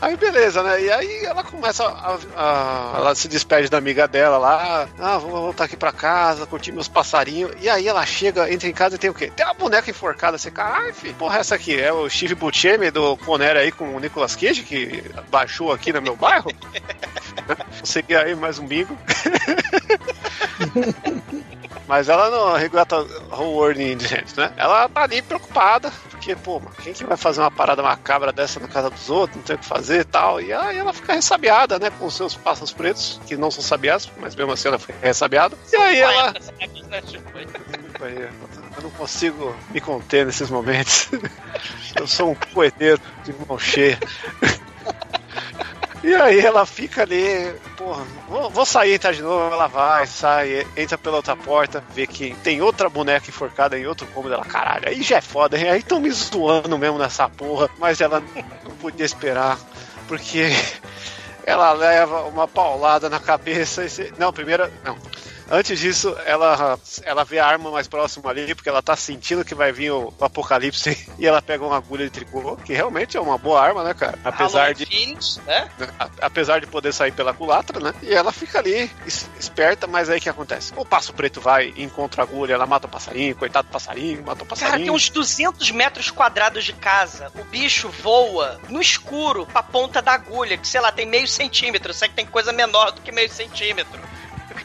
aí beleza, né? E aí ela começa a, a- Ela se despede da amiga dela lá. Ah, vou voltar aqui pra casa, curtir meus passarinhos. E aí ela chega, entra em casa e tem o quê? Tem uma boneca enforcada. Você, caralho, filho. Porra, essa aqui é o Steve Buscemi do Conera aí com o Nicolas Cage, que baixou aqui no meu bairro. Você quer aí mais um bingo? Mas ela não, Howard in the Hands, né? Ela tá ali preocupada, porque, pô, quem que vai fazer uma parada macabra dessa na casa dos outros, não tem o que fazer e tal. E aí ela fica ressabiada, né, com os seus pássaros pretos, que não são sabiados, mas mesmo assim ela fica ressabiada. E aí ela. Desculpa aí, eu não consigo me conter nesses momentos. Eu sou um coeteiro de mão cheia. E aí ela fica ali, porra, vou, vou sair entrar de novo, ela vai, sai, entra pela outra porta, vê que tem outra boneca enforcada em outro cômodo, ela, caralho, aí já é foda, hein? aí estão me zoando mesmo nessa porra, mas ela não podia esperar, porque ela leva uma paulada na cabeça e se... Não, primeiro, não. Antes disso, ela, ela vê a arma mais próxima ali, porque ela tá sentindo que vai vir o, o apocalipse e ela pega uma agulha de tricô, que realmente é uma boa arma, né, cara? Apesar de. Filhos, né? a- apesar de poder sair pela culatra, né? E ela fica ali, es- esperta, mas aí o que acontece? O passo preto vai, encontra a agulha, ela mata o passarinho, coitado do passarinho, mata o Cara, passarinho. tem uns 200 metros quadrados de casa. O bicho voa no escuro pra ponta da agulha, que sei lá, tem meio centímetro. Sei que tem coisa menor do que meio centímetro.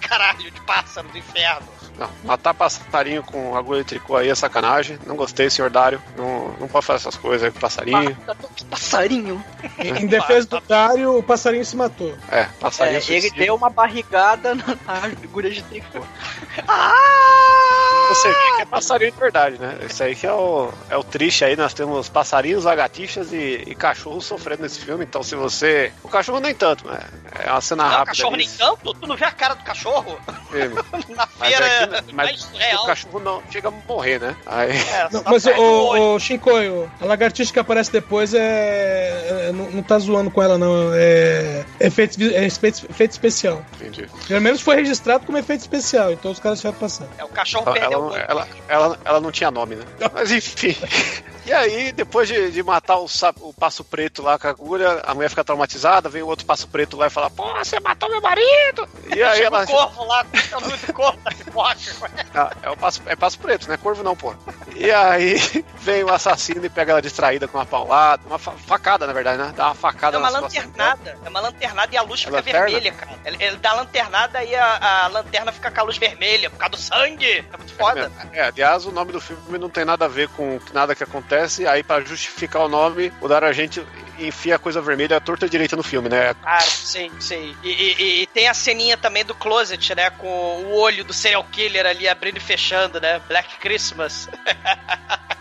Caralho, de pássaro do inferno. Não, matar passarinho com agulha de tricô aí é sacanagem. Não gostei, senhor Dário. Não, não pode fazer essas coisas aí com passarinho. Passarinho. Em defesa do Dário, o passarinho se matou. É, passarinho É, ele deu uma barrigada na na agulha de tricô. Você vê que é passarinho de verdade, né? Isso aí que é o, é o triste aí. Nós temos passarinhos, lagartixas e, e cachorros sofrendo nesse filme. Então, se você. O cachorro nem tanto, né? É uma cena Não, o rápida. cachorro ali, nem tanto? Tu não vê a cara do cachorro? filme. Na Mas, feira é que- mas o cachorro não chega a morrer, né? Aí. É, Não, mas o o, o Shinkoio, a lagartixa que aparece depois é. é- não, não tá zoando com ela, não. É. Efeito, é efeito, efeito especial. Entendi. Pelo menos foi registrado como efeito especial, então os caras passar. É, o cachorro Ela, perdeu o ela, olho. ela, ela, ela não tinha nome, né? Mas enfim. E aí, depois de, de matar o, o passo preto lá com a agulha, a mulher fica traumatizada, vem o outro passo preto lá e fala, pô, você matou meu marido! E aí Chega ela. o corvo lá, com a luz do corvo da pipoca. Ah, é, o passo, é passo preto, não é corvo não, pô. E aí vem o assassino e pega ela distraída com uma paulada, uma fa- facada, na verdade, né? Dá uma facada É uma lanternada. É uma lanternada e a luz É fica lanterna? vermelha, cara. Ele, ele dá a lanternada e a, a lanterna fica com a luz vermelha, por causa do sangue. É muito foda. É, aliás, o nome do filme não tem nada a ver com nada que acontece, aí pra justificar o nome, o Dario Argento enfia a coisa vermelha à torta direita no filme, né? Ah, sei, sei. E, e- e tem a ceninha também do closet, né? Com o olho do serial killer ali abrindo e fechando, né? Black Christmas.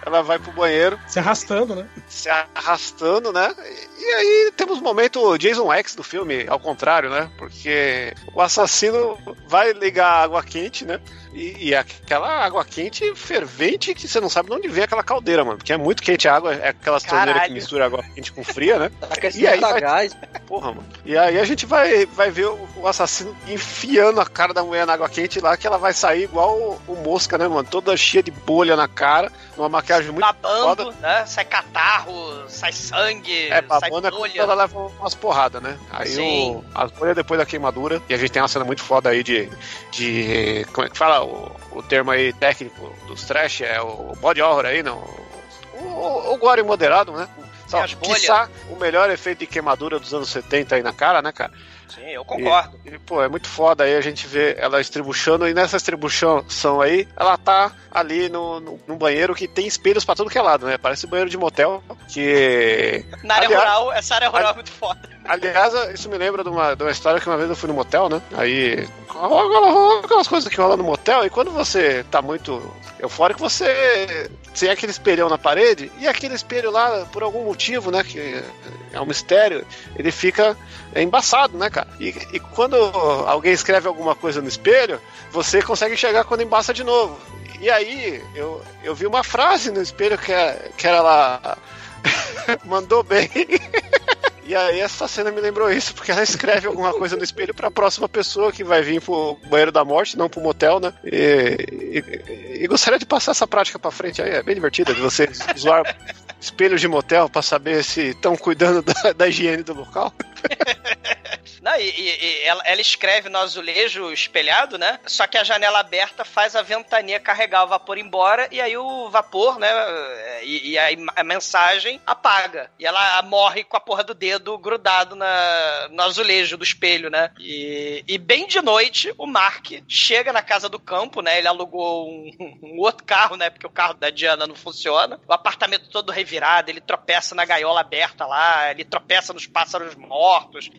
Ela vai pro banheiro, Se arrastando, né? se arrastando, né? E aí temos o momento Jason X do filme, ao contrário, né? Porque o assassino vai ligar a água quente, né? E, e aquela água quente fervente que você não sabe de onde vem aquela caldeira, mano. Porque é muito quente a água, é aquelas torneiras que mistura água quente com fria, né? Tá E aí vai- gás. Porra, mano. E aí a gente vai, vai ver o, assassino enfiando a cara da mulher na água quente lá, que ela vai sair igual o, o mosca, né, mano? Toda cheia de bolha na cara, numa maquiagem muito Babando, foda. né? Sai catarro, sai sangue, É, sai babando é quando bolha. ela leva umas porradas, né? Aí Sim. o, as bolhas depois da queimadura, e a gente tem uma cena muito foda aí de. de como é que fala? O, o termo aí técnico dos trash é o body horror aí, não? O, o, o gore moderado, né? Só, quiçá, o melhor efeito de queimadura dos anos 70 aí na cara, né, cara? Sim, eu concordo. E, pô, é muito foda aí a gente vê ela estribuchando, e nessa estribuchação aí, ela tá ali no, no, num banheiro que tem espelhos pra tudo que é lado, né? Parece um banheiro de motel, que... Na área aliás- rural, essa área rural é muito foda. Aliás, isso me lembra de uma, de uma história que uma vez eu fui no motel, né? Aí. Aquelas coisas que rolam no motel, e quando você tá muito eufórico, você tem aquele espelhão na parede, e aquele espelho lá, por algum motivo, né? Que é um mistério, ele fica embaçado, né, cara? E, e quando alguém escreve alguma coisa no espelho, você consegue enxergar quando embaça de novo. E aí, eu, eu vi uma frase no espelho que era, que era lá. Mandou bem. E aí essa cena me lembrou isso, porque ela escreve alguma coisa no espelho pra próxima pessoa que vai vir pro banheiro da morte, não pro motel, né? E, e- e gostaria de passar essa prática pra frente aí, é bem divertida, de você zoar espelhos de motel pra saber se estão cuidando da, da higiene do local. Não, e, e- ela, ela escreve no azulejo espelhado, né? Só que a janela aberta faz a ventania carregar o vapor embora e aí o vapor, né? E, e aí a mensagem apaga. E ela morre com a porra do dedo grudado na, no azulejo do espelho, né? E, e bem de noite, o Mark chega na casa do campo, né? Ele alugou um, um outro carro, né? Porque o carro da Diana não funciona. O apartamento todo revirado, ele tropeça na gaiola aberta lá, ele tropeça nos pássaros mortos.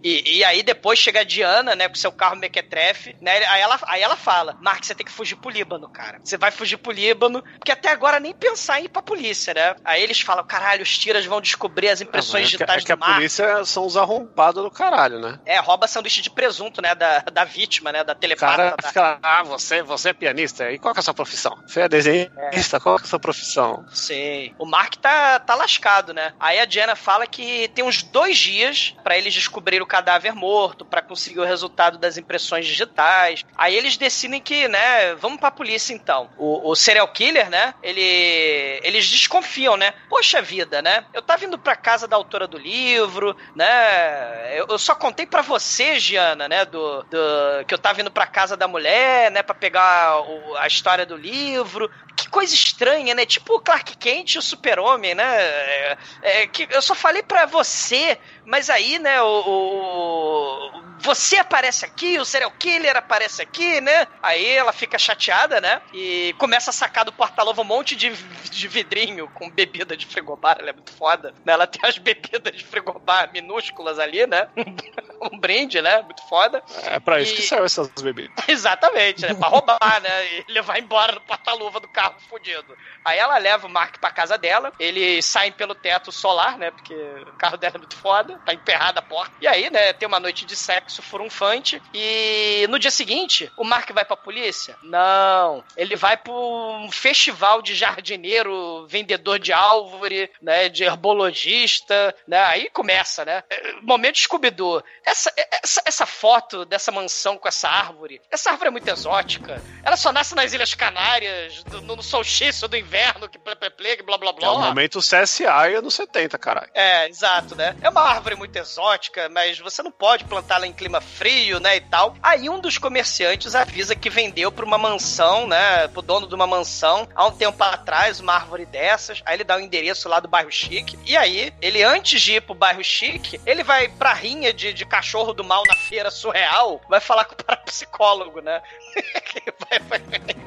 E, e aí depois chega a Diana, né? Com seu carro mequetrefe, né? Aí ela, aí ela fala: Mark, você tem que fugir pro Líbano, cara. Você vai fugir pro Líbano, porque até agora nem pensar em ir pra polícia, né? Aí eles falam: caralho, os tiras vão descobrir as impressões é que, digitais é que a do Mark. polícia são os arrombados do caralho, né? É, rouba sanduíche de presunto, né? Da, da vítima, né? Da telepata. cara da- fica ah, você, você é pianista, e qual que é a sua profissão? Você é desenhista, qual que é a sua profissão? Sim. O Mark tá, tá lascado, né? Aí a Diana fala que tem uns dois dias pra eles descobrirem o cadáver morto, pra conseguir o resultado das impressões digitais. Aí eles decidem que, né, vamos pra polícia então. O, o serial killer, né, ele, eles desconfiam, né? Poxa vida, né? Eu tava indo pra casa da autora do livro, né? Eu, eu só contei pra você, Giana, né, do, do que eu tava indo pra casa da mulher, né, pra pegar o- a história do livro. Que coisa estranha, né? Tipo o Clark Kent e o Super-Homem, né? É, é, que eu só falei pra você, mas aí, né, o, o- você aparece aqui, o serial killer aparece aqui, né? Aí ela fica chateada, né? E começa a sacar do porta-luva um monte de, de vidrinho com bebida de frigobar, ela é muito foda. Né? Ela tem as bebidas de frigobar minúsculas ali, né? um brinde, né? Muito foda. É pra isso E- que servem essas bebidas. Exatamente, né? Pra roubar, né? E ele vai embora no porta-luva do carro fudido. Aí ela leva o Mark pra casa dela, eles saem pelo teto solar, né? Porque o carro dela é muito foda, tá emperrada a porta. E aí, né, tem uma noite de sexo furunfante. E no dia seguinte, o Mark vai pra polícia? Não. Ele vai pra um festival de jardineiro, vendedor de árvore, né? De herbologista, né? Aí começa, né? Momento Scooby-Doo. Essa, essa, essa foto dessa mansão com essa árvore, essa árvore é muito exótica. Ela só nasce nas Ilhas Canárias, do- no, no solstício do inverno, que ple, ple, ple, blá blá blá. É o momento CSA anos 70, caralho. É, exato, né? É uma árvore muito exótica, mas você não pode plantá-la em clima frio, né, e tal. Aí um dos comerciantes avisa que vendeu pra uma mansão, né, pro dono de uma mansão, há um tempo atrás, uma árvore dessas. Aí ele dá o endereço lá do bairro chique. E aí, ele antes de ir pro bairro chique, ele vai pra rinha de, de cachorro do mal na feira surreal, vai falar com o parapsicólogo, né?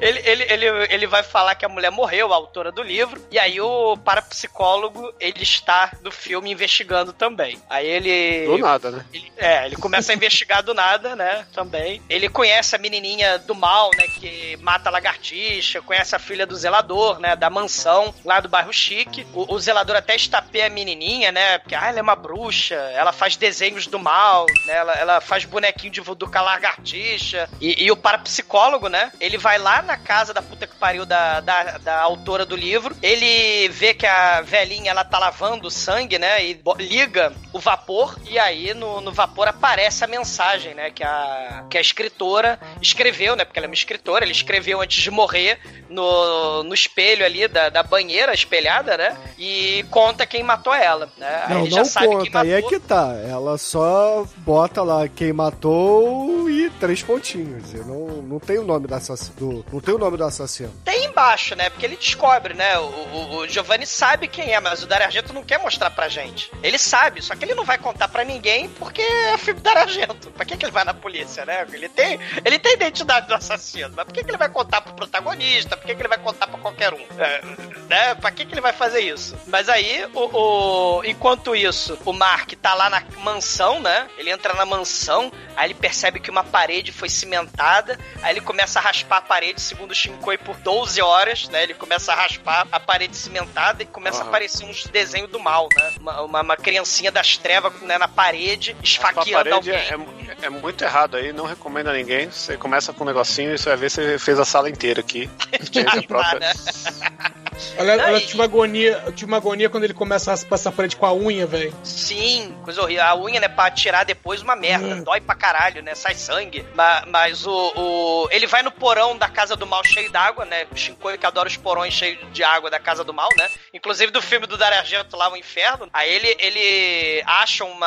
Ele, ele, ele, ele vai falar que a mulher morreu, a autora do livro, e aí o parapsicólogo, ele está no filme investigando também. Aí ele... Do nada, né? ele- é, ele começa a investigar do nada, né, também. Ele conhece a menininha do mal, né, que mata a lagartixa, conhece a filha do zelador, né, da mansão, lá do bairro chique. O, o zelador até estapeia a menininha, né, porque, ah, ela é uma bruxa, ela faz desenhos do mal, né, ela, ela faz bonequinho de voodoo com a lagartixa. E, e o parapsicólogo, né, ele vai lá na casa da puta que pariu da, da, da autora do livro, ele vê que a velhinha, ela tá lavando o sangue, né, e liga o vapor, e aí no, no vapor aparece a mensagem, né, que a, que a escritora escreveu, né, porque ela é uma escritora, ele escreveu antes de morrer no, no espelho ali da, da banheira espelhada, né, e conta quem matou ela, né. Aí Não, ele não já sabe quem conta, aí é que tá. Ela só bota lá quem matou e três pontinhos. Eu não, não tem o nome do assassino. Não tem o nome do assassino. Tem embaixo, né? Porque ele descobre, né? O, o, o Giovanni sabe quem é, mas o Dario Argento não quer mostrar pra gente. Ele sabe, só que ele não vai contar pra ninguém porque é filme Dario Argento. Pra que, que ele vai na polícia, né? Ele tem, ele tem a identidade do assassino, mas por que, que ele vai contar pro protagonista? Por que, que ele vai contar pra qualquer um? É, né? Pra que, que ele vai fazer isso? Mas aí, o, o- enquanto isso, o Mark tá lá na mansão, né? Ele entra na mansão, aí ele percebe que uma parede foi cimentada, aí ele começa a raspar a parede, segundo o Shinkoi, por 12 horas, né? Ele começa a raspar a parede cimentada e começa a Aham. aparecer uns desenhos do mal, né? Uma, uma, uma criancinha das trevas né, na parede, A esfaqueando parede alguém. é, é- é muito errado aí, não recomendo a ninguém. Você começa com um negocinho e você vai ver se você fez a sala inteira aqui. A própria- né? Olha, olha, eu tive uma agonia, eu tive uma agonia quando ele começa a raspar essa parede com a unha, velho. Sim, coisa horrível. A unha, né, pra tirar depois uma merda. Dói pra caralho, né? Sai sangue. Ma- Mas, o, o- Ele vai no porão da casa do mal cheio d'água, né? O Shinkoi que adora os porões cheios de água da casa do mal, né? Inclusive do filme do Dario Argento lá, o Inferno. Aí ele, ele acha uma,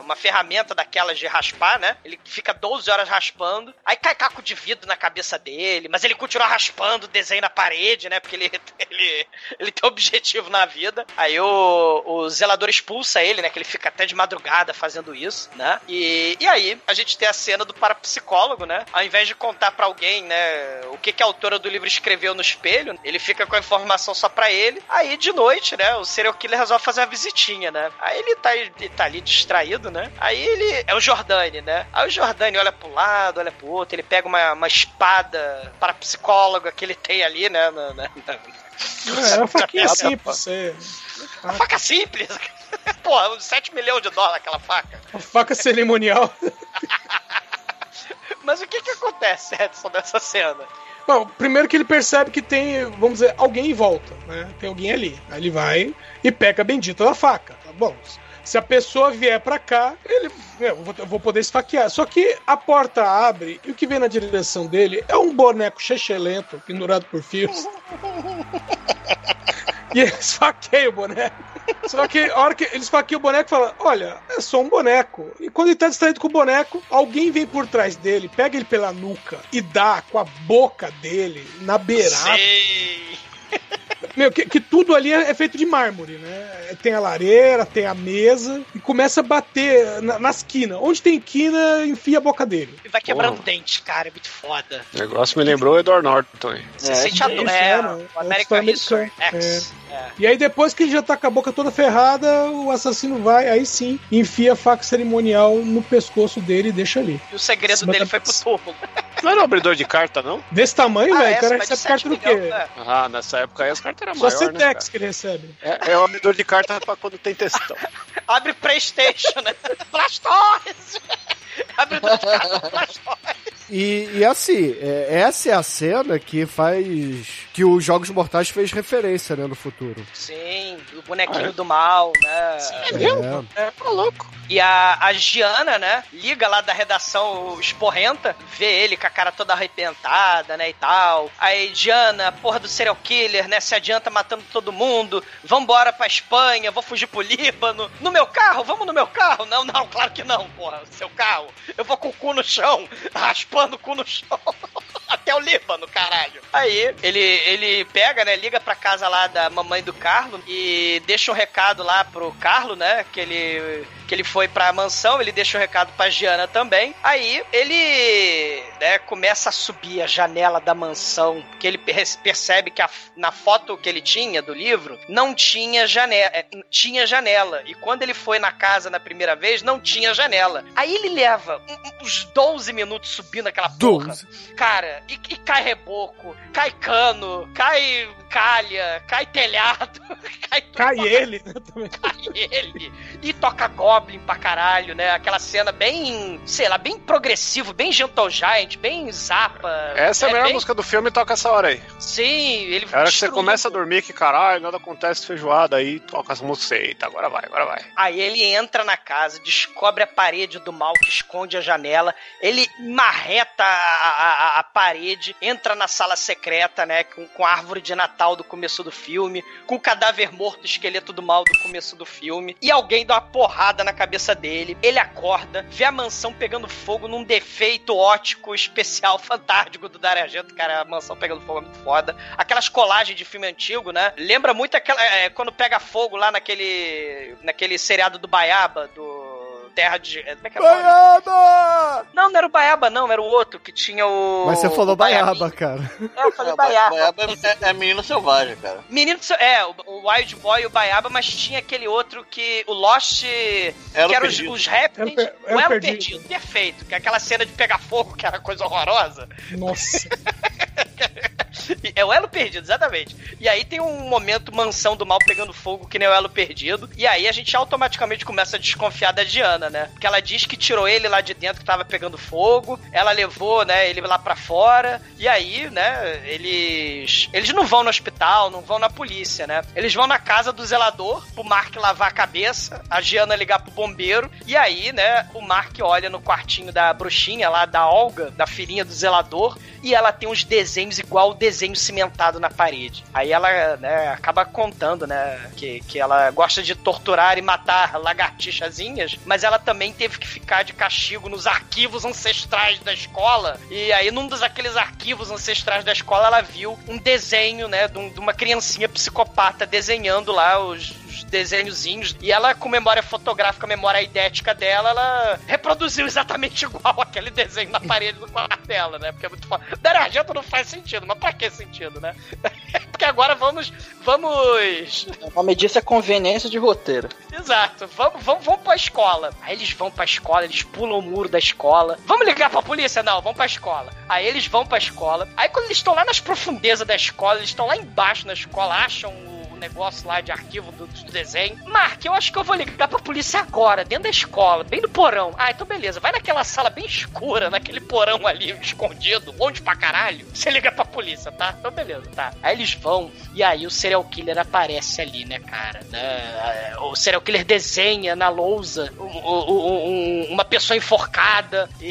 uma ferramenta daquelas de raspar, né? Ele fica 12 horas raspando. Aí cai caco de vidro na cabeça dele. Mas ele continua raspando, desenho na parede, né? Porque ele, ele, ele tem objetivo na vida. Aí o, o zelador expulsa ele, né? Que ele fica até de madrugada fazendo isso, né? E, e aí a gente tem a cena do parapsicólogo, né? Ao invés de contar pra alguém, né? O que, que a autora do livro escreveu no espelho, ele fica com a informação só pra ele. Aí de noite, né? O serial killer resolve fazer uma visitinha, né? Aí ele tá, ele tá ali distraído, né? Aí ele. É o Jordani, né? Aí o Jordani olha pro lado, olha pro outro, ele pega uma, uma espada parapsicóloga que ele tem ali, né? na- na- na- É, uma faquinha simples, você. uma faca simples. Porra, 7 milhões de dólares aquela faca. Uma faca cerimonial. Mas o que que acontece, Edson, nessa cena? Bom, primeiro que ele percebe que tem, vamos dizer, alguém em volta, né? Tem alguém ali. Aí ele vai e pega a bendita da faca. Tá bom. Se a pessoa vier pra cá, ele. Eu vou, eu vou poder esfaquear. Só que a porta abre e o que vem na direção dele é um boneco chechelento pendurado por fios. E ele esfaqueia o boneco. Só que a hora que ele esfaqueia o boneco, fala: Olha, é só um boneco. E quando ele tá distraído com o boneco, alguém vem por trás dele, pega ele pela nuca e dá com a boca dele na beirada. Sei. Meu, que, que tudo ali é, é feito de mármore, né? Tem a lareira, tem a mesa e começa a bater na- nas quinas. Onde tem quina, enfia a boca dele. E vai quebrando dente, cara, é muito foda. O negócio me lembrou o Edward Norton. hein? Você sente a dor. isso, É, é, o É American History X. É. E aí depois que ele já tá com a boca toda ferrada, o assassino vai, aí sim, enfia a faca cerimonial no pescoço dele e deixa ali. E o segredo Cima dele da- foi pro túmulo. Não era um abridor de carta, não? Desse tamanho, Ah, velho, é, o cara de recebe carta 7 do quê? né? Ah, nessa época aí as cartas eram Só maiores, né, Cetex cara? que ele recebe. É, é um abridor de carta pra quando tem textão. Abre Playstation, né? Blastoise! Abre do carro, Blastoise! E, e assim, é, essa é a cena que faz. que os Jogos Mortais fez referência, né, no futuro. Sim, o bonequinho do mal, né? É. É, tá louco. E a, a Giana, né, liga lá da redação esporrenta, vê ele com a cara toda arrepentada, né, e tal. Aí, Giana, porra do serial killer, né, se adianta matando todo mundo, vambora pra Espanha, vou fugir pro Líbano. No meu carro, vamos no meu carro? Não, não, claro que não, porra, seu carro. Eu vou com o cu no chão, raspando o cu no chão. Até o Líbano, caralho. Aí, ele, ele pega, né, liga pra casa lá da mamãe do Carlo e deixa um recado lá pro Carlo, né, que ele, que ele foi pra mansão, ele deixa um recado pra Giana também. Aí, ele, né, começa a subir a janela da mansão, que ele per- percebe que a- na foto que ele tinha do livro, não tinha janela, é, tinha janela. E quando ele foi na casa na primeira vez, não tinha janela. Aí ele leva uns 12 minutos subindo aquela porra. 12. Cara, e, e cai reboco, cai cano, cai calha, cai telhado, cai tudo Cai pra ele, né? Também. cai ele. E toca Goblin pra caralho, né? Aquela cena bem, sei lá, bem progressivo, bem Gentle Giant, bem Zappa. Essa é a melhor bem- música do filme, toca essa hora aí. Sim, ele É a hora que você começa a dormir, que caralho, nada acontece feijoada, aí toca essa música, eita, agora vai, agora vai. Aí ele entra na casa, descobre a parede do mal que esconde a janela, ele marreta a, a- a parede, entra na sala secreta, né, com, com a árvore de Natal do começo do filme, com o cadáver morto, esqueleto do mal do começo do filme, e alguém dá uma porrada na cabeça dele, ele acorda, vê a mansão pegando fogo num defeito ótico especial fantástico do Dario Argento, cara, a mansão pegando fogo é muito foda. Aquelas colagens de filme antigo, né? Lembra muito aquela é, quando pega fogo lá naquele naquele seriado do Baiaba, do Terra de. Como é que é o nome? Baiaba! Não, não era o Baiaba, não, era o outro que tinha o. Mas você falou. Baiaba, cara. É, eu falei É, Baiaba. Baiaba é, é menino selvagem, cara. Menino. É, o, o Wild Boy e o Baiaba, mas tinha aquele outro que. O Lost. Era que o eram os, os répteis. Era o era Elo Perdido. perdido. Perfeito. Que é aquela cena de pegar fogo, que era coisa horrorosa. Nossa. É o elo perdido, exatamente. E aí tem um momento mansão do mal pegando fogo, que nem o elo perdido. E aí a gente automaticamente começa a desconfiar da Diana, né? Porque ela diz que tirou ele lá de dentro que tava pegando fogo. Ela levou, né, ele lá para fora. E aí, né, eles. Eles não vão no hospital, não vão na polícia, né? Eles vão na casa do zelador, pro Mark lavar a cabeça, a Diana ligar pro bombeiro. E aí, né, o Mark olha no quartinho da bruxinha lá, da Olga, da filhinha do zelador, e ela tem uns desenhos igual o desenho cimentado na parede. Aí ela, né, acaba contando, né, que, que ela gosta de torturar e matar lagartixazinhas, mas ela também teve que ficar de castigo nos arquivos ancestrais da escola. E aí, num dos aqueles arquivos ancestrais da escola, ela viu um desenho, né, de, um- de uma criancinha psicopata desenhando lá os, os desenhozinhos. E ela, com memória fotográfica, memória idética dela, ela reproduziu exatamente igual aquele desenho na parede do quarto dela, né? Porque é muito foda. Dario Argento não faz sentido, mas pra que sentido, né? Porque agora vamos. Vamos. O nome disso é conveniência de roteiro. Exato, vamos, vamos, vamos pra escola. Aí eles vão pra escola, eles pulam o muro da escola. Vamos ligar pra polícia? Não, vamos pra escola. Aí eles vão pra escola. Aí quando eles estão lá nas profundezas da escola, eles estão lá embaixo na escola, acham o negócio lá de arquivo do, do desenho. Mark, eu acho que eu vou ligar pra polícia agora, dentro da escola, bem no porão. Ah, então beleza. Vai naquela sala bem escura, naquele porão ali, escondido, longe pra caralho. Você liga pra polícia, tá? Então beleza, tá. Aí eles vão, e aí o serial killer aparece ali, né, cara? Né? O serial killer desenha na lousa um- um- um- uma pessoa enforcada, e,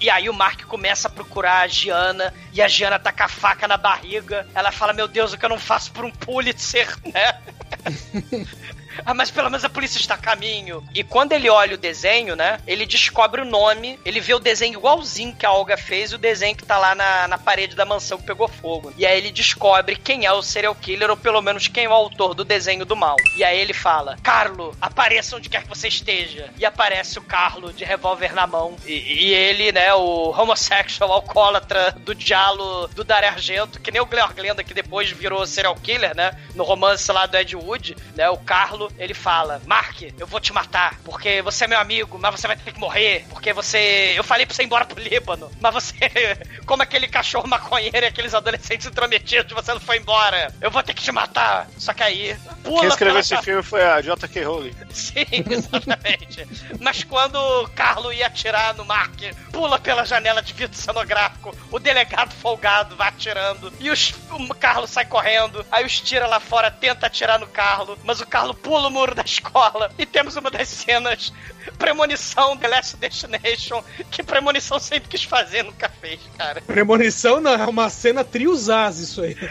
e, e aí o Mark começa a procurar a Giana, e a Giana tá com a faca na barriga. Ela fala: Meu Deus, o que eu não faço por um Pulitzer, né? Ah, mas pelo menos a polícia está a caminho. E quando ele olha o desenho, né? Ele descobre o nome, ele vê o desenho igualzinho que a Olga fez e o desenho que tá lá na, na parede da mansão que pegou fogo. E aí ele descobre quem é o serial killer, ou pelo menos quem é o autor do desenho do mal. E aí ele fala: Carlo, apareça onde quer que você esteja. E aparece o Carlo de revólver na mão. E, e ele, né, o homossexual alcoólatra do diálogo do Dario Argento, que nem o Glenda, que depois virou serial killer, né? No romance lá do Ed Wood, né? O Carlo, ele fala: Mark, eu vou te matar, porque você é meu amigo, mas você vai ter que morrer, porque você. Eu falei pra você ir embora pro Líbano, mas você. Como aquele cachorro maconheiro e aqueles adolescentes intrometidos, você não foi embora. Eu vou ter que te matar. Só que aí. Pula Quem escreveu esse filme foi a J.K. Rowling. Sim, exatamente. Mas quando o Carlo ia atirar no Mark, pula pela janela de vidro cenográfico, o delegado folgado vai atirando, e os, o Carlo sai correndo, aí os tira lá fora, tenta atirar no Carlo, mas o Carlo pula o muro da escola, e temos uma das cenas, premonição The Last Destination, que premonição sempre quis fazer, nunca fez, cara. Premonição não, é uma cena triusaz isso aí.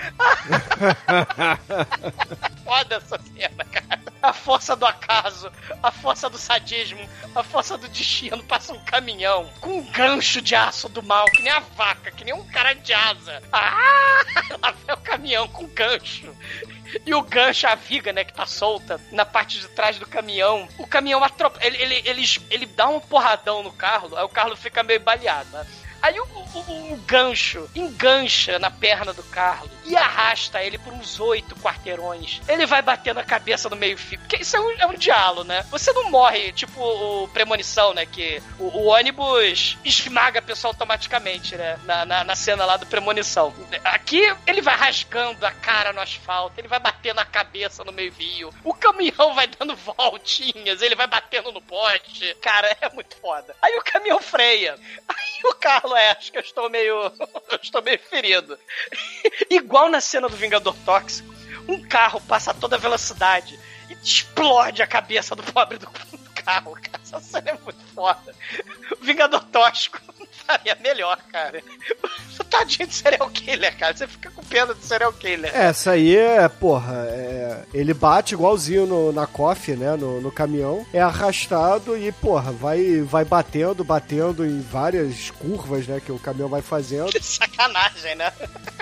Foda essa cena, cara. A força do acaso, a força do sadismo, a força do destino. Passa um caminhão com um gancho de aço do mal, que nem a vaca, que nem um cara de asa. Ah! Lá vem o caminhão com gancho. E o gancho, a viga, né, que tá solta na parte de trás do caminhão. O caminhão atropela. Ele, ele, ele, ele dá um porradão no Carlo, aí o Carlo fica meio baleado, né? Aí o, gancho engancha na perna do Carlo e arrasta ele por uns oito quarteirões. Ele vai bater na cabeça no meio-fio. Porque isso é um, é um diálogo, né? Você não morre, tipo o Premonição, né? Que o, o ônibus esmaga a pessoa automaticamente, né? Na, na, na cena lá do Premonição. Aqui ele vai rasgando a cara no asfalto, ele vai batendo a cabeça no meio-fio. O caminhão vai dando voltinhas, ele vai batendo no poste. Cara, é muito foda. Aí o caminhão freia. Aí o Carlos, é, acho que eu estou meio. eu estou meio ferido. Igual na cena do Vingador Tóxico, um carro passa a toda velocidade e explode a cabeça do pobre do, do carro, cara. Essa cena é muito foda. O Vingador Tóxico faria melhor, cara. Tadinho de serial killer, cara. Você fica com pena de serial killer. Essa aí é, porra, é, ele bate igualzinho no, na coffee, né, no, no caminhão, é arrastado e, porra, vai, vai batendo, batendo em várias curvas, né, que o caminhão vai fazendo. Que sacanagem, né?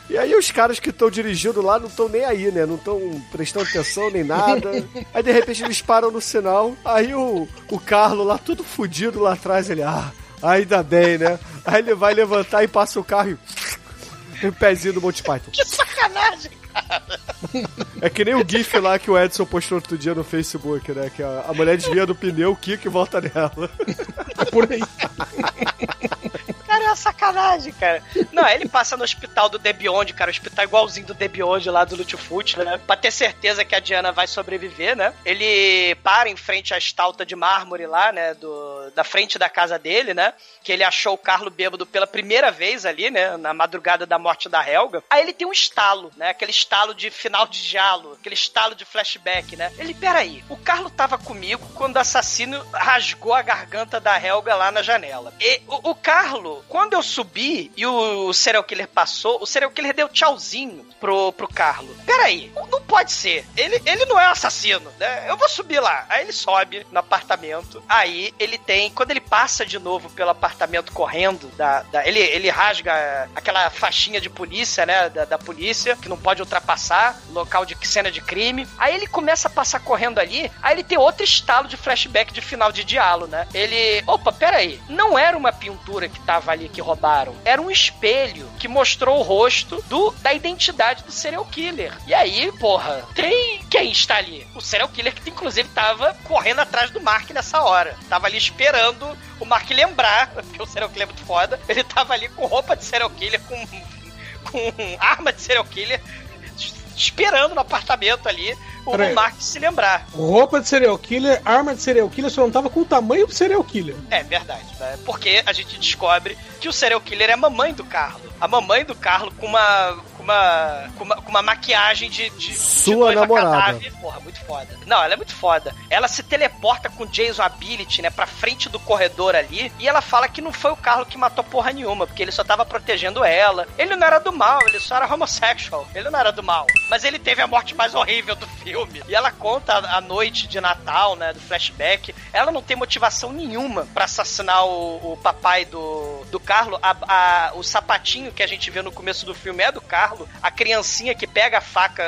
E aí os caras que estão dirigindo lá não estão nem aí, né, não estão prestando atenção nem nada. Aí de repente eles param no sinal, aí o, o Carlo lá, tudo fudido lá atrás, ele, ah, ainda bem, né. Aí ele vai levantar e passa o carro e... o pezinho do Monty Python. Que sacanagem, cara. É que nem o GIF lá que o Edson postou outro dia no Facebook, né? Que a, a mulher desvia do pneu, quica e volta nela. Por aí. É sacanagem, cara. Não, ele passa no hospital do The Beyond, cara, o hospital igualzinho do The Beyond lá do Lutfoot, né? Pra ter certeza que a Diana vai sobreviver, né? Ele para em frente à estalta de mármore lá, né? Do, da frente da casa dele, né? Que ele achou o Carlo bêbado pela primeira vez ali, né? Na madrugada da morte da Helga. Aí ele tem um estalo, né? Aquele estalo de final de diálogo, aquele estalo de flashback, né? Ele, peraí, o Carlo tava comigo quando o assassino rasgou a garganta da Helga lá na janela. E o, o Carlo, quando eu subi e o, serial killer passou, o serial killer deu tchauzinho pro, pro Carlo. Peraí, não pode ser. Ele, ele não é assassino, né? Eu vou subir lá. Aí ele sobe no apartamento. Aí ele tem, quando ele passa de novo pelo apartamento correndo, da, da ele, ele rasga aquela faixinha de polícia, né? Da, da polícia, que não pode ultrapassar, local de cena de crime. Aí ele começa a passar correndo ali, aí ele tem outro estalo de flashback de final de diálogo, né? Ele. Opa, peraí. Não era uma pintura que tava ali que roubaram. Era um espelho que mostrou o rosto do, da identidade do serial killer. E aí, porra, tem quem está ali? O serial killer que inclusive tava correndo atrás do Mark nessa hora. Tava ali esperando o Mark lembrar, porque o serial killer é muito foda. Ele tava ali com roupa de serial killer, com, com arma de serial killer, esperando no apartamento ali o Peraí. Mark se lembrar. Roupa de serial killer, arma de serial killer, só não tava com o tamanho do serial killer. É verdade, né? Porque a gente descobre que o serial killer é a mamãe do Carlo. A mamãe do Carlo com uma. Com uma. com uma, com uma maquiagem de. de Sua de namorada. cadáver. Porra, muito foda. Não, ela é muito foda. Ela se teleporta com Jason Ability, né, pra frente do corredor ali. E ela fala que não foi o Carlo que matou porra nenhuma, porque ele só tava protegendo ela. Ele não era do mal, ele só era homossexual. Ele não era do mal. Mas ele teve a morte mais horrível do filme. E ela conta a, a noite de Natal, né, do flashback. Ela não tem motivação nenhuma pra assassinar o, o papai do, do Carlo. A, a- o sapatinho que a gente vê no começo do filme é do Carlo. A criancinha que pega a faca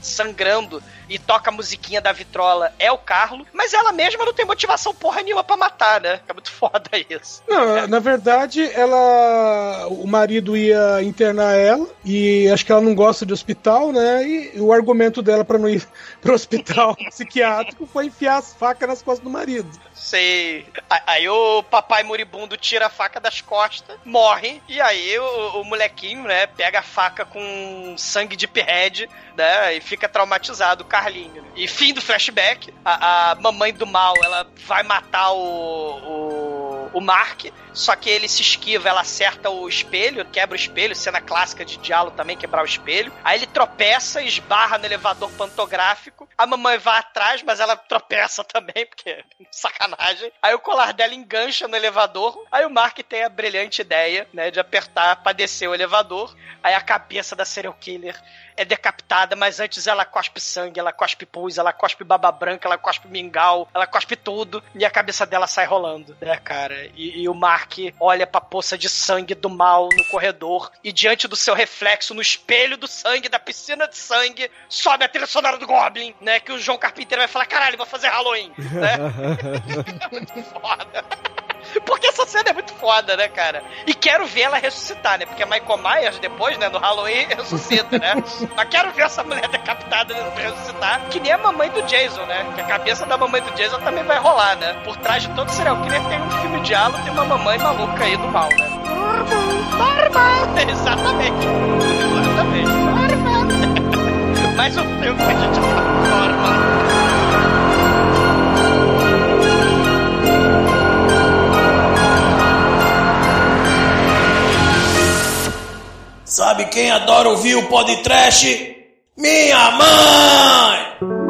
sangrando e toca a musiquinha da vitrola é o Carlo. Mas ela mesma não tem motivação porra nenhuma pra matar, né? É muito foda isso. Não, na verdade, ela. O marido ia internar ela e acho que ela não gosta de hospital, né? E o argumento dela pra não ir pro hospital psiquiátrico foi enfiar as facas nas costas do marido. Sei. Aí o papai moribundo tira a faca costas, morre, e aí o, o molequinho, né, pega a faca com sangue de Head, né, e fica traumatizado, o Carlinho. E fim do flashback, a, a mamãe do mal, ela vai matar o, o, o Mark, só que ele se esquiva, ela acerta o espelho, quebra o espelho, cena clássica de diálogo também, quebrar o espelho. Aí ele tropeça, esbarra no elevador pantográfico, a mamãe vai atrás, mas ela tropeça também, porque sacanagem. Aí o colar dela engancha no elevador. Aí o Mark tem a brilhante ideia, né, de apertar pra descer o elevador. Aí a cabeça da serial killer é decapitada, mas antes ela cospe sangue, ela cospe pus, ela cospe baba branca, ela cospe mingau, ela cospe tudo, e a cabeça dela sai rolando, né, cara? E, e o Mark olha pra poça de sangue do mal no corredor, e diante do seu reflexo no espelho do sangue, da piscina de sangue, sobe a trilha sonora do Goblin, né? Que o João Carpinteiro vai falar: caralho, vou fazer Halloween, né? muito foda. Porque essa cena é muito foda, né, cara? E quero ver ela ressuscitar, né? Porque Michael Myers, depois, né, no Halloween, ressuscita, né? Mas quero ver essa mulher decapitada ressuscitar, que nem a mamãe do Jason, né? Que a cabeça da mamãe do Jason também vai rolar, né? Por trás de todo serial killer tem um filme de diálogo, tem uma mamãe maluca aí do mal, né? Exatamente. Exatamente. Mais um filme que a gente Sabe quem adora ouvir o podcast? Minha mãe!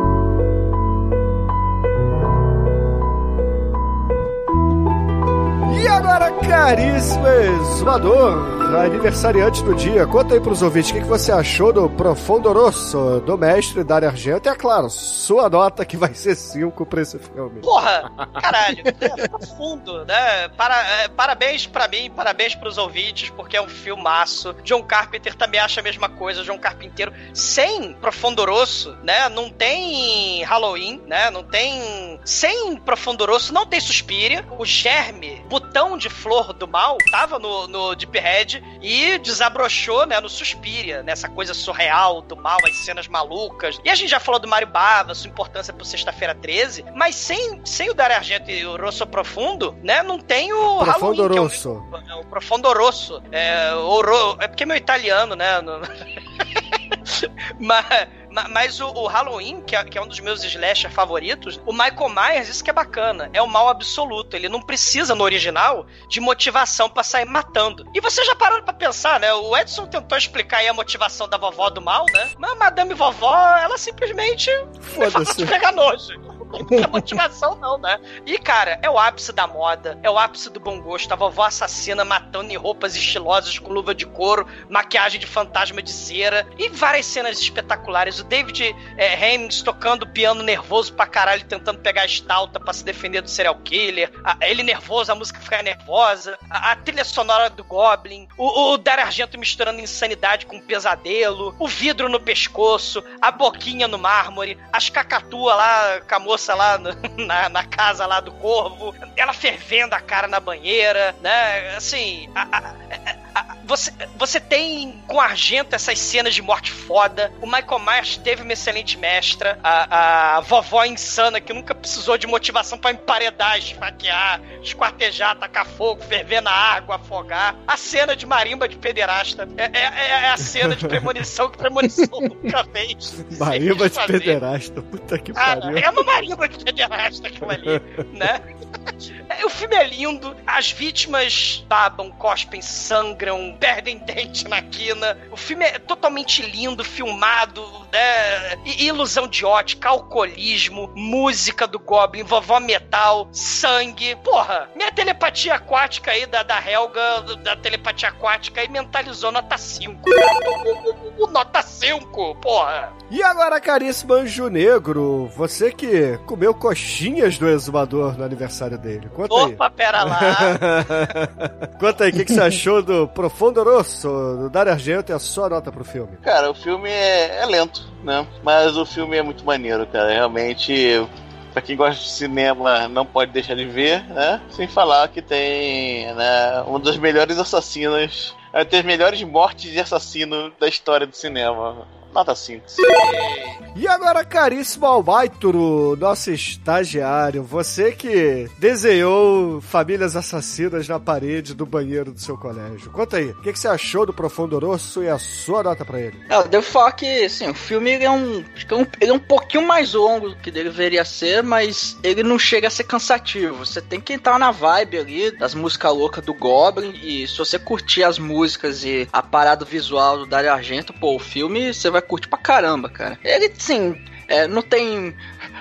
Agora, caríssimo exumador, aniversariante do dia, conta aí pros ouvintes o que, que você achou do Profundo Rosso, do mestre Dario Argento. E é claro, sua nota que vai ser 5 pra esse filme. Porra, caralho, é profundo, né? Para, é, parabéns pra mim, parabéns pros ouvintes, porque é um filmaço. John Carpenter também acha a mesma coisa, John Carpinteiro. Sem Profundoroso, né? Não tem Halloween, né? Não tem. Sem Profundoroso, não tem Suspiria. O germe, botão de flor do mal, tava no, no Deep Red. E desabrochou, né, no Suspiria, nessa coisa surreal do mal, as cenas malucas. E a gente já falou do Mario Bava, sua importância pro Sexta-feira 13, mas sem, sem o Dario Argento e o Rosso Profundo, né, não tem o Profondo Halloween, que é o- Rosso. é o Profondo Rosso. É, o é porque é meu italiano, né? no- mas, ma- mas o, o Halloween, que é, que é um dos meus slasher favoritos, o Michael Myers, isso que é bacana, é o mal absoluto. Ele não precisa, no original, de motivação pra sair matando. E vocês já pararam pra pensar, né? O Edson tentou explicar aí a motivação da vovó do mal, né? Mas a Madame Vovó, ela simplesmente de pegar nojo. Tem motivação, não, né? E, cara, é o ápice da moda, é o ápice do bom gosto. A vovó assassina matando em roupas estilosas com luva de couro, maquiagem de fantasma de cera e várias cenas espetaculares. O David é, Hemmings tocando piano nervoso pra caralho, tentando pegar a estalta pra se defender do serial killer. A- ele nervoso, a música fica nervosa. A, a trilha sonora do Goblin. O, o Dario Argento misturando insanidade com pesadelo. O vidro no pescoço. A boquinha no mármore. As cacatua lá, com a moça lá no- na, na casa lá do corvo. Ela fervendo a cara na banheira, né? Assim, a- a- a- você, você tem com Argento essas cenas de morte foda. O Michael Myers teve uma excelente mestra. A, a vovó insana que nunca precisou de motivação pra emparedar, esfaquear, esquartejar, tacar fogo, ferver na água, afogar. A cena de marimba de pederasta é, é- é a cena de premonição que premonição nunca fez. Marimba de pederasta. Puta que pariu. é uma marimba de pederasta aquilo ali, né? É, O filme é lindo, as vítimas babam, cospem, sangram, perdem dente na quina. O filme é totalmente lindo, filmado, né? E- ilusão de ótica, alcoolismo, música do Goblin, vovó metal, sangue. Porra, minha telepatia aquática aí da, da Helga, da telepatia aquática aí mentalizou nota 5. Nota 5, porra. E agora, caríssimo Anjo Negro, você que comeu coxinhas do exumador no aniversário dele. Conta aí. Opa, pera lá. Conta aí, o que, que você achou do Profundo Rosso, do Dario Argento e a sua nota pro filme? Cara, o filme é, é lento, né? Mas o filme é muito maneiro, cara. Realmente, pra quem gosta de cinema, não pode deixar de ver, né? Sem falar que tem né, um dos melhores assassinos, é, tem as melhores mortes de assassino da história do cinema. Nota 5. E agora, caríssimo Almaituro, nosso estagiário, você que desenhou famílias assassinas na parede do banheiro do seu colégio. Conta aí, o que, que você achou do Profundo Rosso e a sua nota pra ele? É, eu devo falar que, assim, o filme ele é, um, acho que é um, ele é um pouquinho mais longo do que deveria ser, mas ele não chega a ser cansativo. Você tem que entrar na vibe ali das músicas loucas do Goblin, e se você curtir as músicas e a parada visual do Dario Argento, pô, o filme você vai curtir pra caramba, cara. Ele, sim, é, não tem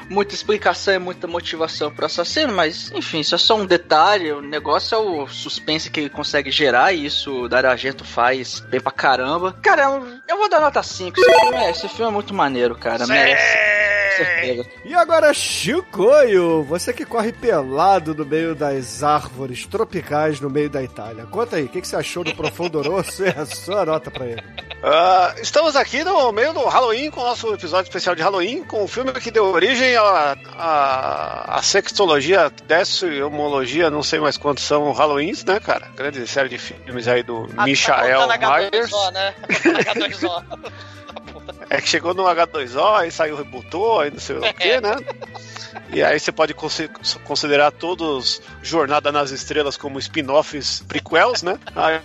muita explicação e muita motivação pro assassino, mas enfim, isso é só um detalhe. O negócio é o suspense que ele consegue gerar, e isso o Dario Argento faz bem pra caramba. Cara, eu, eu vou dar nota 5. Esse filme é, esse filme é muito maneiro, cara. Merece. Certeza. E agora, Chicoio, você que corre pelado no meio das árvores tropicais no meio da Itália. Conta aí, o que, que você achou do Profundo Rosso e a sua nota pra ele? Ah, estamos aqui no meio do Halloween com o nosso episódio especial de Halloween, com o filme que deu origem à, à, à sextologia, decimologia, não sei mais quantos são Halloweens, né, cara? Grande série de filmes aí do Ah, Michael tá contando Myers. H2O, né? Tá contando H2O. É que chegou no H2O, aí saiu, rebutou, aí não sei o que, né? E aí você pode consi- considerar todos Jornada nas Estrelas como spin-offs prequels, né?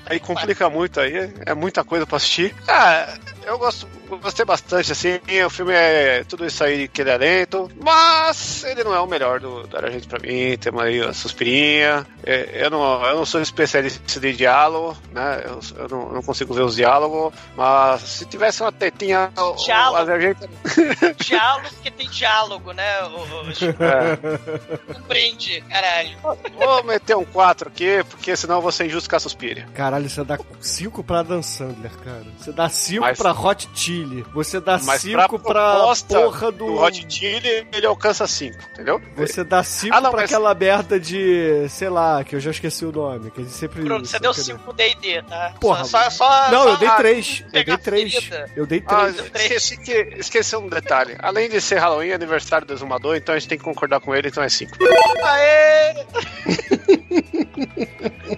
Aí complica muito aí, é muita coisa pra assistir. Ah, eu gosto, gostei bastante, assim, o filme é tudo isso aí que ele é lento, mas ele não é o melhor do, da gente pra mim, tem aí a suspirinha, É, eu, não, eu não sou especialista de diálogo, né? Eu, eu não, eu não consigo ver os diálogos, mas se tivesse uma tetinha... Diálogo. o Argento- Diálogo, porque tem diálogo, né? O, o, Chico? É. Compreende, caralho. Vou meter um 4 aqui, porque senão eu vou ser injusto com a Suspiria. Caralho, você dá 5 pra Dan Sandler, cara. Você dá 5 Mas- pra Hot Chili. Você dá Mas 5 pra pra porra do... do Hot Chili, ele alcança 5, entendeu? Você dá 5 Ah, não, pra mas- aquela merda de... Sei lá, que eu já esqueci o nome. Que a gente sempre... Bruno, você deu 5 D&D, tá? Porra, Só, só, só, Não, só eu dei a- 3. Eu dei 3. ferida. Eu dei Ah, 3. esqueci, que, esqueci um detalhe. Além de ser Halloween, é aniversário do Exumador, então a gente tem que concordar com ele, então é 5. Aê!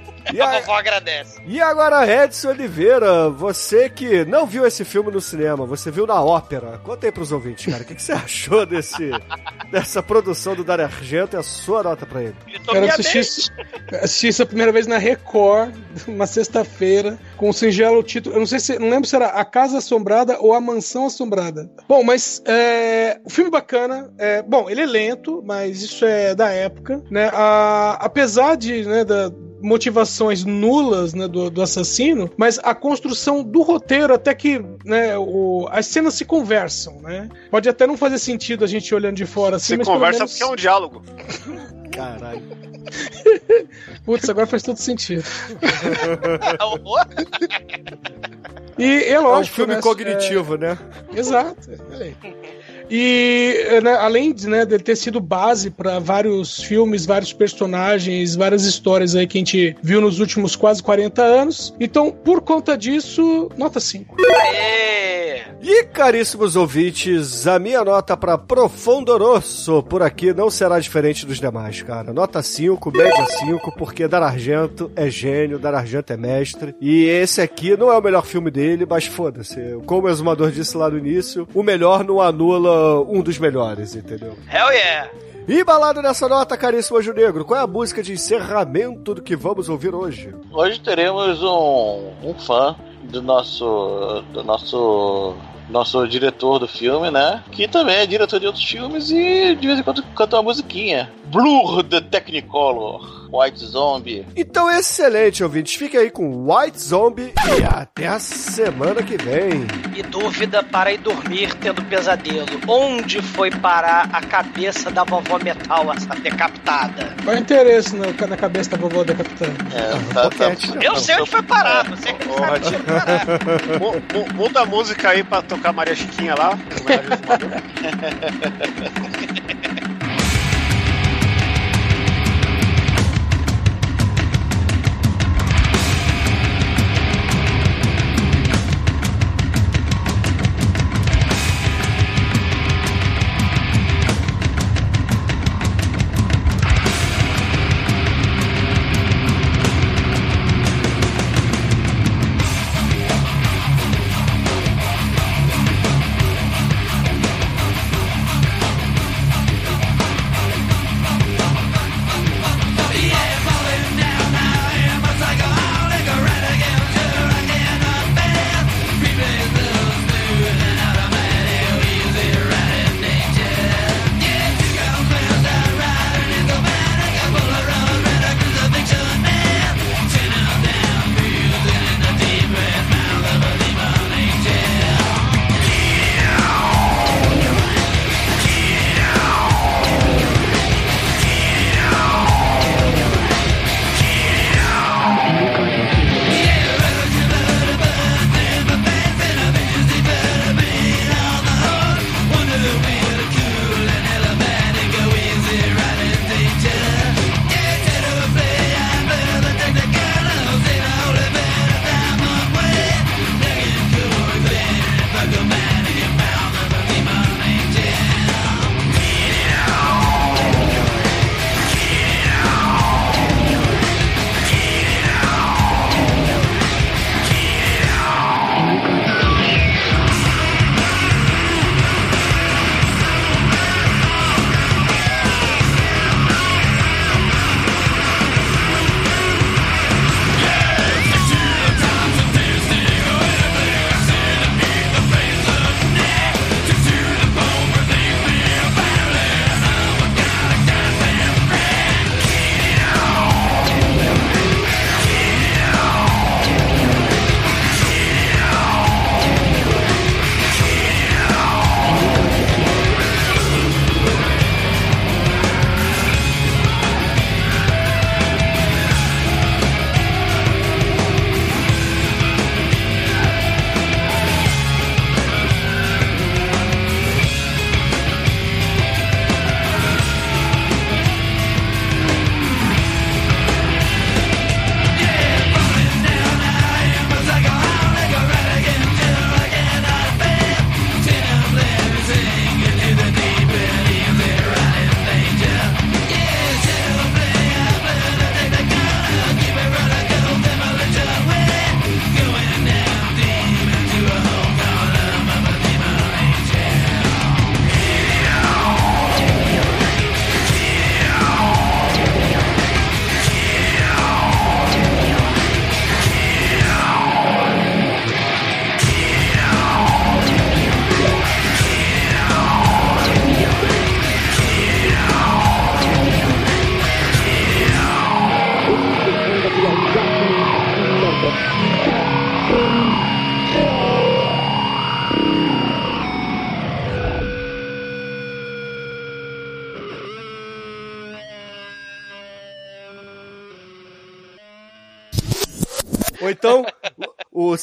E A a- vovó agradece. E agora, Edson Oliveira, você que não viu esse filme no cinema, você viu na ópera. Conta aí pros ouvintes, cara, o que, que você achou desse, dessa produção do Dario Argento e a sua nota pra ele? Cara, eu assisti, isso- assisti isso a primeira vez na Record, uma sexta-feira, com o singelo título. Eu não sei se. Não lembro se era A Casa Assombrada ou A Mansão Assombrada. Bom, mas é, o filme bacana. É, bom, ele é lento, mas isso é da época. Né? A- apesar de. Né, da, motivações nulas né, do, do assassino, mas a construção do roteiro até que né, o, as cenas se conversam, né? Pode até não fazer sentido a gente olhando de fora assim, Se conversa menos- porque é um diálogo. Caralho. Putz, agora faz todo sentido. E é É um lógico. filme né, cognitivo, né? é- Exato. olha aí. E né, além de né, dele ter sido base para vários filmes, vários personagens, várias histórias aí que a gente viu nos últimos quase 40 anos. Então, por conta disso, nota 5. E caríssimos ouvintes, a minha nota para Profundo Rosso por aqui não será diferente dos demais, cara. Nota 5, média 5, porque Dar Argento é gênio, Dar Argento é mestre. E esse aqui não é o melhor filme dele, mas foda-se. Como o exumador disse lá no início, o melhor não anula um dos melhores, entendeu? Hell yeah! E balado nessa nota, caríssimo Anjo Negro, qual é a música de encerramento do que vamos ouvir hoje? Hoje teremos um, um fã do nosso do nosso nosso diretor do filme, né? Que também é diretor de outros filmes e de vez em quando canta uma musiquinha. Blur the Technicolor, White Zombie. Então, excelente, ouvintes. Fique aí com White Zombie e até a semana que vem. E dúvida para ir dormir tendo pesadelo. Onde foi parar a cabeça da vovó metal essa decapitada? Qual é o interesse na, na cabeça da vovó decapitada? É, tá, tá, Eu sei onde foi parar, você que não sabe. Mu- mu- Muda a música aí pra tocar Maria Chiquinha lá.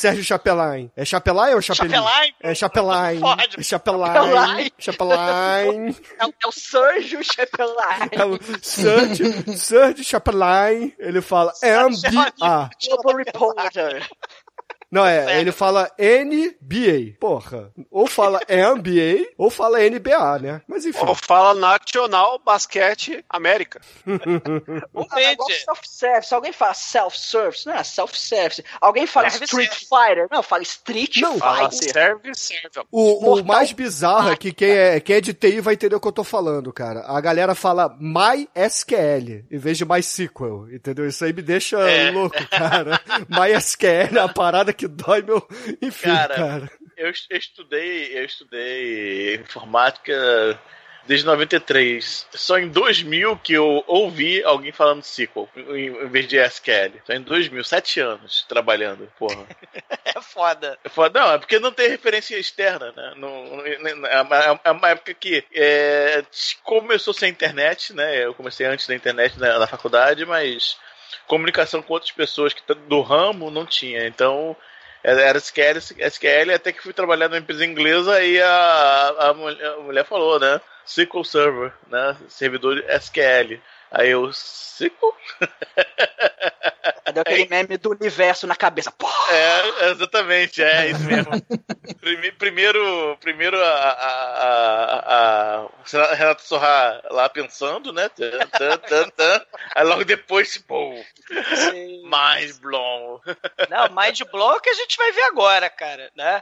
Sérgio Chapelain. É Chapelain ou Chapelin? Chapelain? É Chapelain. Pode. É Chapelain. Chapelain. É, o- é o Sérgio Chapelain. É o Sérgio, Sérgio Chapelain. Ele fala MBA. Global Reporter. Não, é, ele fala NBA. Porra. Ou fala NBA, ou fala NBA, né? Mas enfim. Ou fala Nacional Basquete América. Ah, é igual self-service. Alguém fala self-service, não é self-service. Alguém fala Street Fighter. Não, fala Street Fala Fighter. serve, serve. O, o mais bizarro é que quem é, quem é de TI vai entender o que eu tô falando, cara. A galera fala MySQL em vez de MySQL, entendeu? Isso aí me deixa É. louco, cara. MySQL é a parada que dói meu... Enfim, Cara, cara. Eu, eu estudei, eu estudei informática desde 93. Só em 2000 que eu ouvi alguém falando SQL em, em vez de SQL. Só em 2000, sete anos trabalhando, porra. É foda. Eu falo, não, é porque não tem referência externa, né? Não, não- é, uma, é uma época que é, começou sem internet, né? Eu comecei antes da internet na, na faculdade, mas comunicação com outras pessoas que tá do ramo não tinha. Então era SQL, SQL, até que fui trabalhar numa empresa inglesa e a, a, mulher, a mulher falou, né? SQL Server, né? Servidor SQL. Aí eu, SQL? Deu aquele meme do universo na cabeça. Pô, É, exatamente, é isso mesmo. Prime- Primeiro, primeiro a, a, a, a Renato Sorra lá pensando, né? Tan, tan, tan, tan. Aí logo depois, pô, Sim. mais blown. Não, Mind Blow que a gente vai ver agora, cara, né?